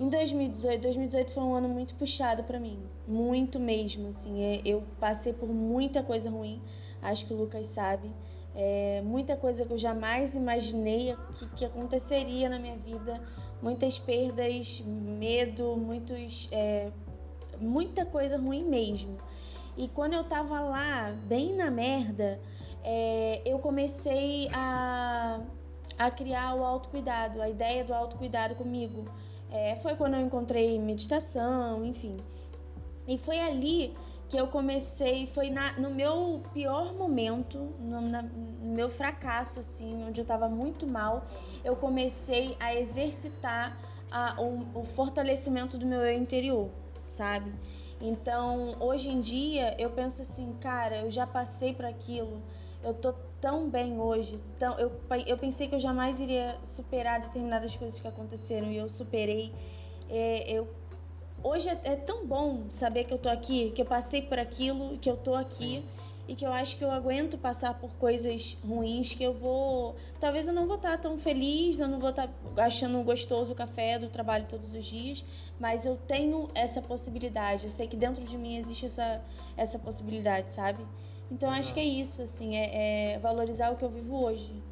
[SPEAKER 6] Em 2018, 2018 foi um ano muito puxado pra mim, muito mesmo, assim. É, eu passei por muita coisa ruim, acho que o Lucas sabe. É, muita coisa que eu jamais imaginei que, que aconteceria na minha vida, muitas perdas, medo, muitos, é, muita coisa ruim mesmo. E quando eu tava lá, bem na merda, é, eu comecei a, a criar o autocuidado, a ideia do autocuidado comigo. É, foi quando eu encontrei meditação, enfim. E foi ali que eu comecei, foi na, no meu pior momento, no, na- no meu fracasso, assim, onde eu tava muito mal, eu comecei a exercitar a- o, o fortalecimento do meu eu interior, sabe? Então, hoje em dia, eu penso assim, cara, eu já passei por aquilo, eu tô tão bem hoje, tão, eu, eu pensei que eu jamais iria superar determinadas coisas que aconteceram e eu superei. É, eu hoje é, é tão bom saber que eu tô aqui, que eu passei por aquilo, que eu tô aqui e que eu acho que eu aguento passar por coisas ruins, que eu vou. Talvez eu não vou estar tão feliz, eu não vou estar achando gostoso o café do trabalho todos os dias, mas eu tenho essa possibilidade. Eu sei que dentro de mim existe essa, essa possibilidade, sabe? Então acho que é isso, assim, é, é valorizar o que eu vivo hoje.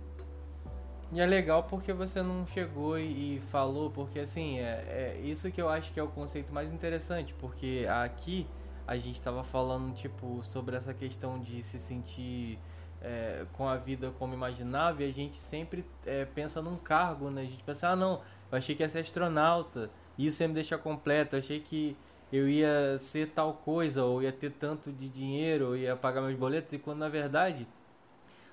[SPEAKER 7] E é legal porque você não chegou e, falou, porque assim, é, é isso que eu acho que é o conceito mais interessante, porque aqui a gente tava falando, tipo, sobre essa questão de se sentir é, com a vida como imaginava e a gente sempre é, pensa num cargo, né? A gente pensa, ah não, eu achei que ia ser astronauta, isso ia me deixar completo, eu achei que eu ia ser tal coisa, ou ia ter tanto de dinheiro, ou ia pagar meus boletos, e quando na verdade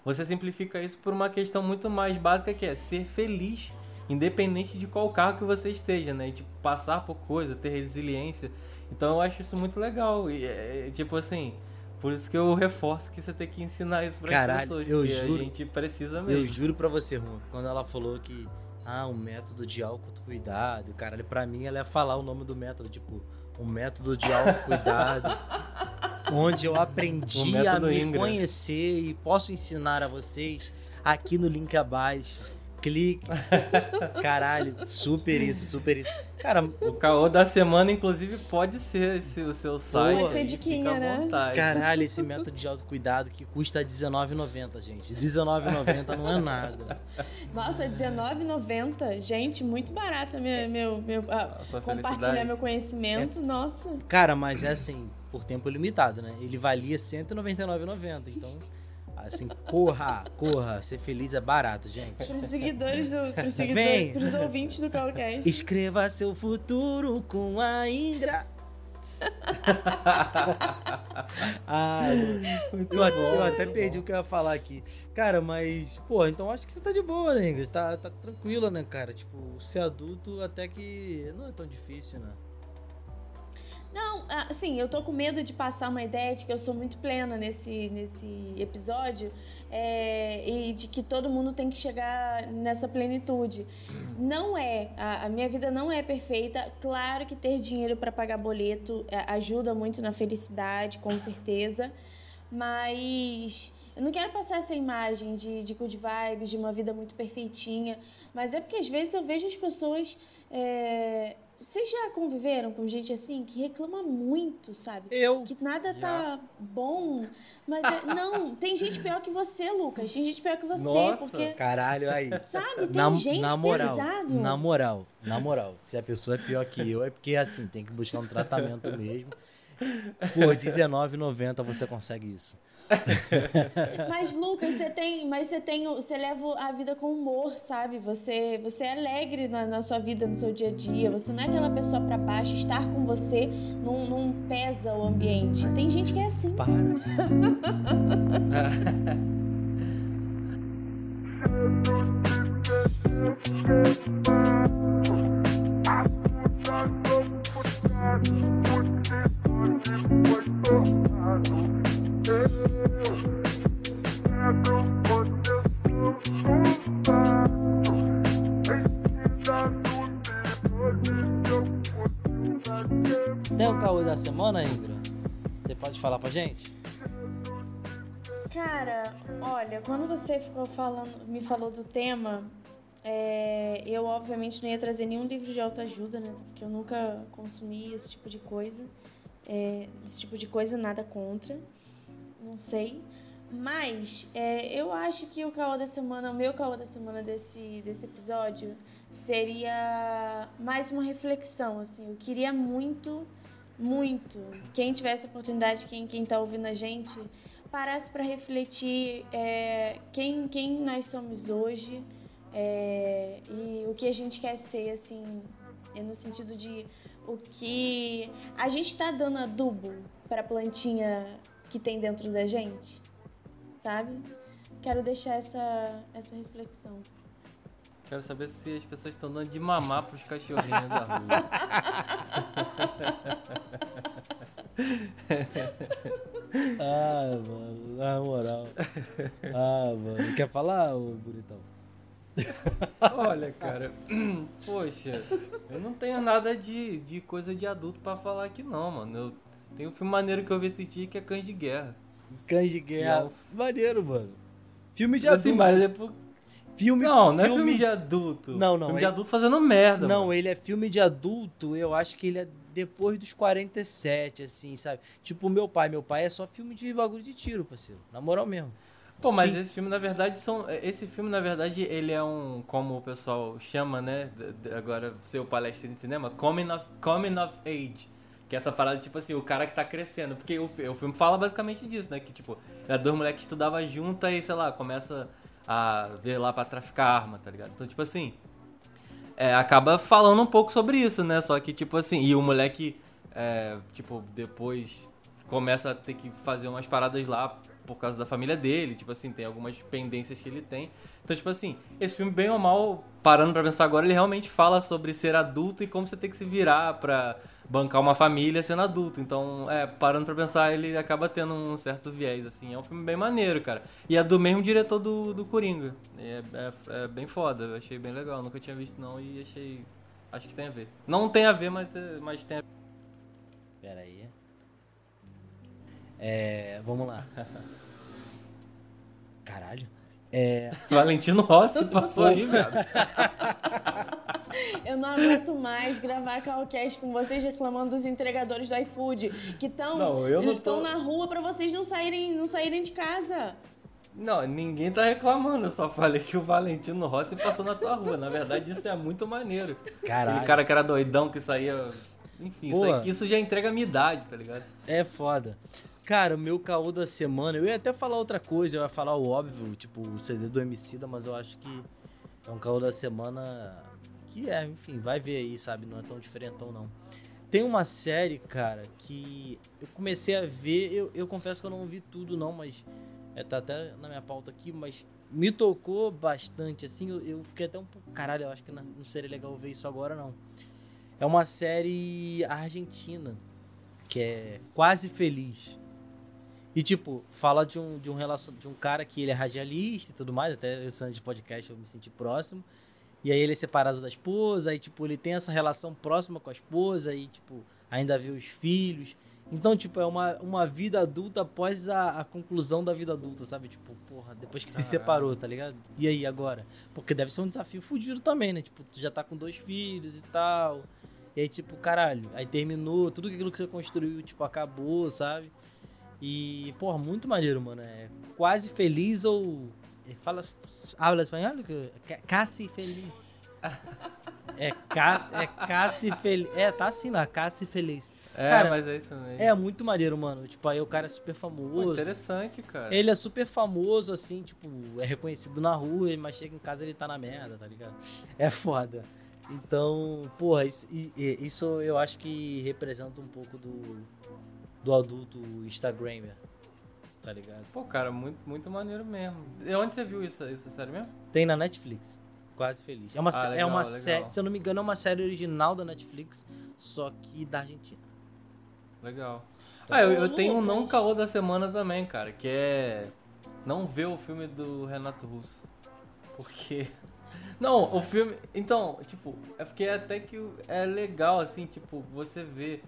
[SPEAKER 7] você simplifica isso por uma questão muito mais básica que é ser feliz, independente de qual carro que você esteja, né? E, tipo, passar por coisa, ter resiliência. Então eu acho isso muito legal. E é, tipo assim, por isso que eu reforço que você tem que ensinar isso para
[SPEAKER 5] Caralho,
[SPEAKER 7] pessoas.
[SPEAKER 5] eu juro-
[SPEAKER 7] a gente precisa mesmo.
[SPEAKER 5] Eu juro pra você, Juan, quando ela falou que ah, um método de autocuidado, caralho, pra mim ela ia falar o nome do método, tipo, um método de autocuidado, [LAUGHS] onde eu
[SPEAKER 7] O
[SPEAKER 5] aprendi a me
[SPEAKER 7] Ingram.
[SPEAKER 5] conhecer e posso ensinar a vocês aqui no link abaixo. Clique. [LAUGHS] Caralho, super isso, super isso. Cara,
[SPEAKER 7] O caô da semana, inclusive, pode ser esse, o seu site.
[SPEAKER 6] Pode ser
[SPEAKER 7] aí,
[SPEAKER 6] diquinha, né?
[SPEAKER 5] caralho, esse método de autocuidado que custa R$19,90, gente. R$19,90 não é nada.
[SPEAKER 6] Nossa, R$19,90. Gente, muito barato meu, meu, meu,
[SPEAKER 7] sua
[SPEAKER 6] compartilhar meu conhecimento. Nossa.
[SPEAKER 5] Cara, mas é assim, por tempo limitado, né? Ele valia R$ 199,90. Então, assim, corra, corra. Ser feliz é barato, gente.
[SPEAKER 6] Para os seguidores, do, pros
[SPEAKER 5] Vem.
[SPEAKER 6] seguidores, pros ouvintes do Calcast.
[SPEAKER 5] Escreva seu futuro com a Ingra. ah, [LAUGHS] eu, até- eu até perdi o que eu ia falar aqui. Cara, mas, pô, então acho que você tá de boa, né, Ingrid? Tá, tá tranquila, né, cara? Tipo, ser adulto até que não é tão difícil, né?
[SPEAKER 6] Não, assim, eu tô com medo de passar uma ideia de que eu sou muito plena nesse, nesse episódio é, e de que todo mundo tem que chegar nessa plenitude. Não é, a, a minha vida não é perfeita. Claro que ter dinheiro para pagar boleto é, ajuda muito na felicidade, com certeza, mas eu não quero passar essa imagem de, de good vibes, de uma vida muito perfeitinha, mas é porque às vezes eu vejo as pessoas. é, vocês já conviveram com gente assim que reclama muito, sabe?
[SPEAKER 5] Eu.
[SPEAKER 6] Que nada tá bom. Mas é- [LAUGHS] não, tem gente pior que você, Lucas. Tem gente pior que você,
[SPEAKER 7] Nossa,
[SPEAKER 6] porque.
[SPEAKER 5] Caralho, aí.
[SPEAKER 6] Sabe, tem
[SPEAKER 5] Na,
[SPEAKER 6] gente
[SPEAKER 5] na moral,
[SPEAKER 6] pesado.
[SPEAKER 5] na moral, na moral, se a pessoa é pior que eu, é porque assim, tem que buscar um tratamento mesmo. Por [LAUGHS] R$19,90 você consegue isso. [LAUGHS]
[SPEAKER 6] Mas, Lucas, você tem. Mas você tem. Você leva a vida com humor, sabe? Você, você é alegre na, na sua vida, no seu dia a dia. Você não é aquela pessoa pra baixo. Estar com você não, não pesa o ambiente. Tem gente que é assim.
[SPEAKER 5] Para. [LAUGHS] [LAUGHS] Gente?
[SPEAKER 6] Cara, olha, quando você ficou falando, me falou do tema, é, eu obviamente não ia trazer nenhum livro de autoajuda, né? Porque eu nunca consumi esse tipo de coisa. É, esse tipo de coisa, nada contra. Não sei. Mas é, eu acho que o caô da semana, o meu caô da semana desse, desse episódio seria mais uma reflexão, assim. Eu queria muito, muito, quem tivesse oportunidade, quem, quem tá ouvindo a gente, parasse para refletir é, quem, quem nós somos hoje é, e o que a gente quer ser, assim, É no sentido de o que a gente tá dando adubo pra plantinha que tem dentro da gente, sabe? Quero deixar essa, essa reflexão.
[SPEAKER 7] Quero saber se as pessoas estão dando de mamar pros cachorrinhos da rua. [LAUGHS]
[SPEAKER 5] Ah, mano, na moral. Ah, mano. Quer falar, ô bonitão?
[SPEAKER 7] Olha, cara, [CLEARS THROAT] poxa, eu não tenho nada de, de coisa de adulto pra falar aqui não, mano. Eu tenho um filme maneiro que eu vi assistir que é Cães de Guerra.
[SPEAKER 5] Cães de guerra.
[SPEAKER 7] Não.
[SPEAKER 5] Maneiro, mano. Filme de
[SPEAKER 7] Assim,
[SPEAKER 5] adulto.
[SPEAKER 7] mas é por...
[SPEAKER 5] Filme,
[SPEAKER 7] Não, não é
[SPEAKER 5] filme
[SPEAKER 7] filme de adulto.
[SPEAKER 5] Não, não,
[SPEAKER 7] Filme de
[SPEAKER 5] é-
[SPEAKER 7] adulto fazendo merda,
[SPEAKER 5] Não,
[SPEAKER 7] mano.
[SPEAKER 5] ele é filme de adulto, eu acho que ele é depois dos 47, assim, sabe? Tipo, meu pai, meu pai é só filme de bagulho de tiro, parceiro. Na moral mesmo.
[SPEAKER 7] Pô, mas
[SPEAKER 5] Sim.
[SPEAKER 7] esse filme, na verdade, são. Esse filme, na verdade, ele é um. Como o pessoal chama, né? Agora, seu palestra de cinema, coming of, coming of age. Que é essa parada, tipo assim, o cara que tá crescendo. Porque o, o filme fala basicamente disso, né? Que, tipo, era dois moleques que estudavam junto e, sei lá, começa a ver lá pra traficar arma, tá ligado? Então, tipo assim. É, acaba falando um pouco sobre isso, né? Só que, tipo assim, e o moleque, é, tipo, depois começa a ter que fazer umas paradas lá por causa da família dele, tipo assim, tem algumas pendências que ele tem. Então, tipo assim, esse filme, bem ou mal, parando pra pensar agora, ele realmente fala sobre ser adulto e como você tem que se virar pra bancar uma família sendo adulto. Então, é, parando pra pensar, ele acaba tendo um certo viés, assim. É um filme bem maneiro, cara. E é do mesmo diretor do, do Coringa. É, é, é bem foda, eu achei bem legal. Nunca tinha visto, não, e achei... Acho que tem a ver. Não tem a ver, mas, é- mas tem a ver.
[SPEAKER 5] Pera aí. É, vamos lá. [LAUGHS] Caralho. É,
[SPEAKER 7] Valentino Rossi passou aí, velho.
[SPEAKER 6] Eu não aguento mais gravar Calcast com vocês reclamando dos entregadores do iFood que estão
[SPEAKER 7] tô-
[SPEAKER 6] na rua pra vocês não saírem, não saírem de casa.
[SPEAKER 7] Não, ninguém tá reclamando, eu só falei que o Valentino Rossi passou na tua rua. Na verdade, isso é muito maneiro.
[SPEAKER 5] Caralho.
[SPEAKER 7] Aquele cara que era doidão, que saía. Enfim, isso, isso já entrega a minha idade, tá ligado?
[SPEAKER 5] é foda. Cara, o meu caô da semana, eu ia até falar outra coisa, eu ia falar o óbvio, tipo o CD do Emicida, mas eu acho que é um caô da semana que é, enfim, vai ver aí, sabe? Não é tão diferentão, não. Tem uma série, cara, que eu comecei a ver, eu, eu confesso que eu não vi tudo, não, mas é, tá até na minha pauta aqui, mas me tocou bastante, assim, eu, eu fiquei até um pouco, caralho, eu acho que não seria legal ver isso agora, não. É uma série argentina, que é Quase Feliz. E, tipo, fala de um, de um relacion... de um cara que ele é radialista e tudo mais, até ano de podcast eu me senti próximo. E aí ele é separado da esposa, aí, tipo, ele tem essa relação próxima com a esposa, e, tipo, ainda vê os filhos. Então, tipo, é uma, uma vida adulta após a, a conclusão da vida adulta, sabe? Tipo, porra, depois que se separou, tá ligado? E aí, agora? Porque deve ser um desafio fudido também, né? Tipo, tu já tá com dois filhos e tal. E aí, tipo, caralho, aí terminou, tudo aquilo que você construiu, tipo, acabou, sabe? E, porra, muito maneiro, mano. É quase feliz ou. Fala. Habla espanhol? Ca- Casi feliz. [LAUGHS] É, ca, é Casi feliz. É, tá assim lá, Casi feliz.
[SPEAKER 7] É,
[SPEAKER 5] Cara,
[SPEAKER 7] mas é isso mesmo.
[SPEAKER 5] É muito maneiro, mano. Tipo, aí o cara é super
[SPEAKER 7] Pô,
[SPEAKER 5] famoso.
[SPEAKER 7] interessante, cara.
[SPEAKER 5] Ele é super famoso, assim, tipo, é reconhecido na rua, mas chega em casa ele tá na merda, tá ligado? É foda. Então, porra, isso, isso eu acho que representa um pouco do, do adulto Instagramer, tá ligado?
[SPEAKER 7] Pô, cara, muito, muito maneiro mesmo. E onde você viu isso? Isso é sério mesmo?
[SPEAKER 5] Tem na Netflix, quase feliz. É uma,
[SPEAKER 7] Ah,
[SPEAKER 5] é
[SPEAKER 7] legal,
[SPEAKER 5] uma
[SPEAKER 7] legal.
[SPEAKER 5] série, se eu não me engano, é uma série original da Netflix, só que da Argentina.
[SPEAKER 7] Legal. Ah, eu, eu tenho um não caô da semana também, cara, que é não ver o filme do Renato Russo. Porque. [LAUGHS] Não, o filme. Então, tipo, é porque até que é legal, assim, tipo, você vê.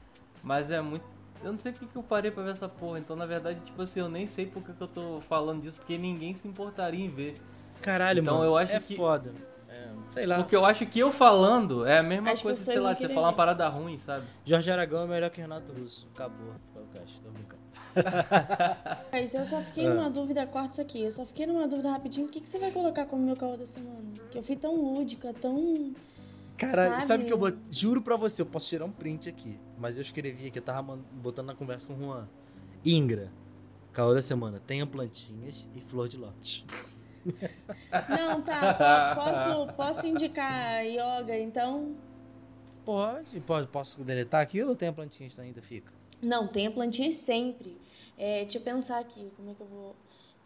[SPEAKER 7] Mas é muito. Eu não sei porque que eu parei pra ver essa porra. Então, na verdade, tipo assim, eu nem sei por que eu tô falando disso, porque ninguém se importaria em ver.
[SPEAKER 5] Caralho,
[SPEAKER 7] Então,
[SPEAKER 5] mano,
[SPEAKER 7] eu acho
[SPEAKER 5] é
[SPEAKER 7] que-
[SPEAKER 5] foda. É, sei lá.
[SPEAKER 7] Porque eu acho que eu falando é a mesma
[SPEAKER 6] As
[SPEAKER 7] coisa, sei lá, de você falar uma parada ruim, sabe?
[SPEAKER 5] Jorge Aragão é melhor que Renato Russo. Acabou. Foi o cast, tô brincando. [LAUGHS]
[SPEAKER 6] Mas eu só fiquei
[SPEAKER 5] Ah.
[SPEAKER 6] numa dúvida, corta isso aqui. Eu só fiquei numa dúvida rapidinho. O que, que você vai colocar como meu caô da semana? Que eu fui tão lúdica, tão.
[SPEAKER 5] Caralho, sabe,
[SPEAKER 6] Sabe?
[SPEAKER 5] que eu bot... juro pra você, eu posso tirar um print aqui, mas eu escrevi aqui, eu tava botando na conversa com o Juan. Ingra, caô da semana, tenha plantinhas e flor de lótus.
[SPEAKER 6] Não, tá. po- Posso, posso indicar yoga, então?
[SPEAKER 5] Pode, pode. Posso deletar aquilo ou tem a plantinha que ainda fica?
[SPEAKER 6] Não, tem a plantinha sempre. É, deixa eu pensar aqui, como é que eu vou.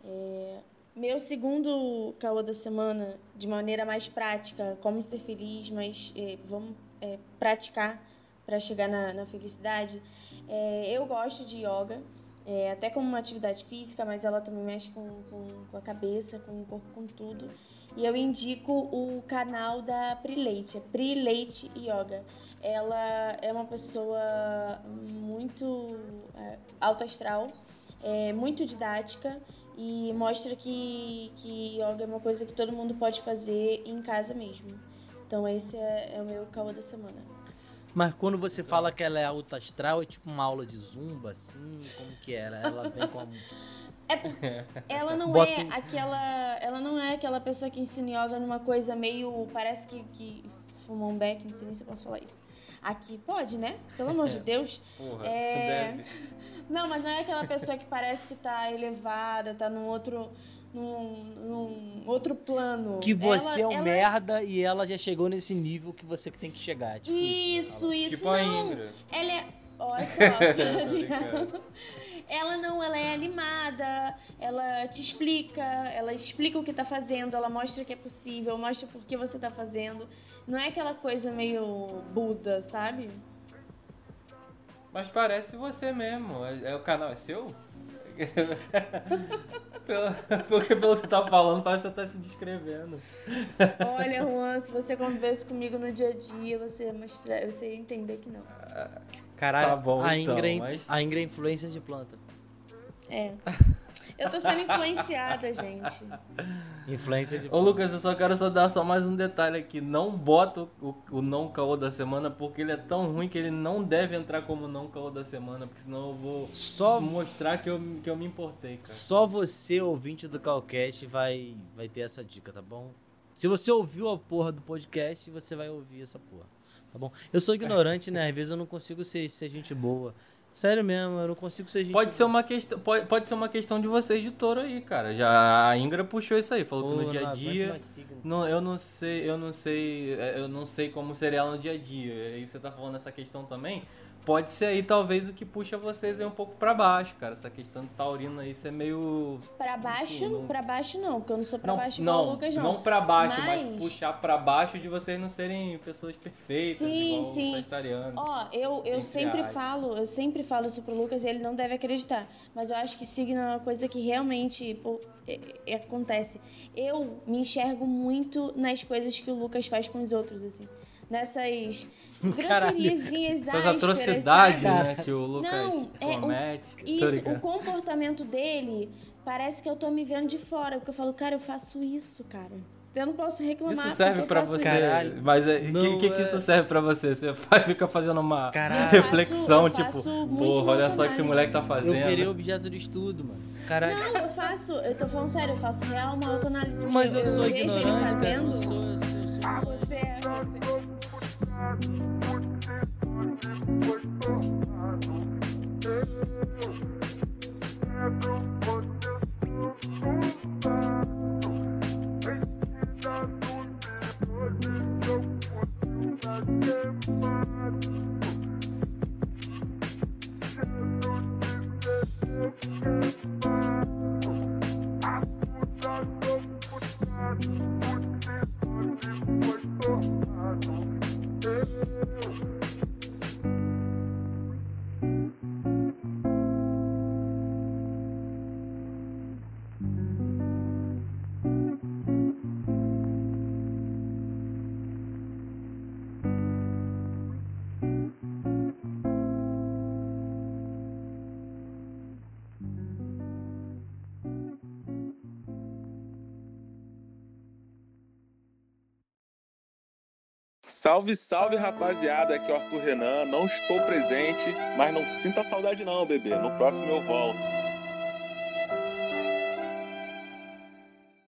[SPEAKER 6] É, meu segundo caô da semana, de maneira mais prática, como ser feliz, mas é, vamos é, praticar para chegar na, na felicidade. É, eu gosto de yoga, é, até como uma atividade física, mas ela também mexe com, com, com a cabeça, com o corpo, com tudo. E eu indico o canal da Pri Leite, é Pri Leite Yoga. Ela é uma pessoa muito é, alto astral, é, muito didática e mostra que, que yoga é uma coisa que todo mundo pode fazer em casa mesmo. Então esse é, é o meu caô da semana.
[SPEAKER 5] Mas quando você fala que ela é alta astral, é tipo uma aula de zumba, assim? Como que era? Ela vem como.
[SPEAKER 6] É porque ela não
[SPEAKER 5] Bota
[SPEAKER 6] é aquela. Ela não é aquela pessoa que ensina yoga numa coisa meio. Parece que, que fuma um beck, não sei nem se eu posso falar isso. Aqui pode, né? Pelo amor de [LAUGHS] Deus.
[SPEAKER 7] Porra,
[SPEAKER 6] É.
[SPEAKER 7] deve.
[SPEAKER 6] Não, mas não é aquela pessoa que parece que tá elevada, tá num outro. Num, num outro plano.
[SPEAKER 5] Que você
[SPEAKER 6] Ela-
[SPEAKER 5] é um
[SPEAKER 6] ela
[SPEAKER 5] merda e ela já chegou nesse nível que você tem que chegar. Tipo
[SPEAKER 6] Isso, isso,
[SPEAKER 7] Tipo a
[SPEAKER 6] não.
[SPEAKER 7] Indra.
[SPEAKER 6] Ela é. Olha [LAUGHS] só. Ela não, ela é animada, ela te explica, ela explica o que tá fazendo, ela mostra que é possível, mostra por que você tá fazendo. Não é aquela coisa meio Buda, sabe?
[SPEAKER 7] Mas parece você mesmo. É, é- o canal é seu? Porque pelo que você tá falando, parece que você tá se descrevendo.
[SPEAKER 6] Olha, Juan, se você convivesse comigo no dia a dia, você ia, mostrar, você ia entender que não.
[SPEAKER 5] Caralho,
[SPEAKER 7] Tá bom,
[SPEAKER 5] a,
[SPEAKER 7] então,
[SPEAKER 5] Ingra, é-
[SPEAKER 7] mas-
[SPEAKER 5] a Ingra é influência de planta.
[SPEAKER 6] É. [LAUGHS] Eu tô sendo influenciada, gente.
[SPEAKER 5] Influência de
[SPEAKER 7] Ô. Lucas, eu só quero só dar só mais um detalhe aqui. Não bota o, o não caô da semana porque ele é tão ruim que ele não deve entrar como não caô da semana, porque senão eu vou
[SPEAKER 5] Só,
[SPEAKER 7] mostrar que eu, que eu me importei, cara.
[SPEAKER 5] só você, ouvinte do Calcast, vai, vai ter essa dica, tá bom? Se você ouviu a porra do podcast, você vai ouvir essa porra, tá bom? Eu sou ignorante, né? Às vezes eu não consigo ser, ser gente boa. Sério mesmo, eu não consigo ser gente
[SPEAKER 7] Pode ser uma questão, pode, pode ser uma questão de você editor aí, cara. Já a Ingra puxou isso aí, falou que
[SPEAKER 5] Pô,
[SPEAKER 7] no dia a dia. Não, eu não sei, eu não sei, é, eu não sei como seria ela no dia a dia. Aí você tá falando essa questão também. Pode ser aí talvez o que puxa vocês aí um pouco pra baixo, cara. Essa questão de taurino aí, isso é meio
[SPEAKER 6] Pra baixo,
[SPEAKER 7] Não-
[SPEAKER 6] pra baixo não, porque eu não sou pra
[SPEAKER 7] não,
[SPEAKER 6] baixo
[SPEAKER 7] não,
[SPEAKER 6] o Lucas, não.
[SPEAKER 7] não pra baixo, mas...
[SPEAKER 6] Mas-
[SPEAKER 7] puxar pra baixo de vocês não serem pessoas perfeitas,
[SPEAKER 6] Sim,
[SPEAKER 7] igual
[SPEAKER 6] sim. Ó, eu, eu sempre falo, eu sempre falo isso pro Lucas e ele não deve acreditar. Mas eu acho que signo é uma coisa que realmente pô, é- é- acontece. Eu me enxergo muito nas coisas que o Lucas faz com os outros, assim. Nessas [LAUGHS] grosseriazinhas
[SPEAKER 7] Essas atrocidades, né, que o Lucas
[SPEAKER 6] Não, é, o-
[SPEAKER 7] comete. Tô
[SPEAKER 6] Isso, o comportamento dele parece que eu tô me vendo de fora. Porque eu falo, cara, eu faço isso, cara. Eu não posso reclamar.
[SPEAKER 7] Isso serve
[SPEAKER 6] eu
[SPEAKER 7] pra você.
[SPEAKER 5] Caralho.
[SPEAKER 7] Mas o
[SPEAKER 5] Não,
[SPEAKER 7] que, que, que
[SPEAKER 5] é-
[SPEAKER 7] isso serve pra você? Você vai ficar fazendo uma
[SPEAKER 5] Caralho.
[SPEAKER 7] reflexão,
[SPEAKER 6] Eu faço- eu
[SPEAKER 7] tipo, porra, olha só o que esse moleque tá
[SPEAKER 5] Eu
[SPEAKER 7] fazendo.
[SPEAKER 5] virei objeto de estudo, mano. Caralho.
[SPEAKER 6] Não, eu faço, eu tô falando sério, eu faço real uma autoanálise.
[SPEAKER 5] Mas eu sou
[SPEAKER 6] vejo ele
[SPEAKER 5] ignorante, cara. Eu
[SPEAKER 6] fazendo.
[SPEAKER 5] sou, eu sou, eu sou-
[SPEAKER 6] Você é. Você...
[SPEAKER 1] Salve, salve, rapaziada. Aqui é o Arthur Renan. Não estou presente, mas não sinta saudade não, bebê. No próximo eu volto.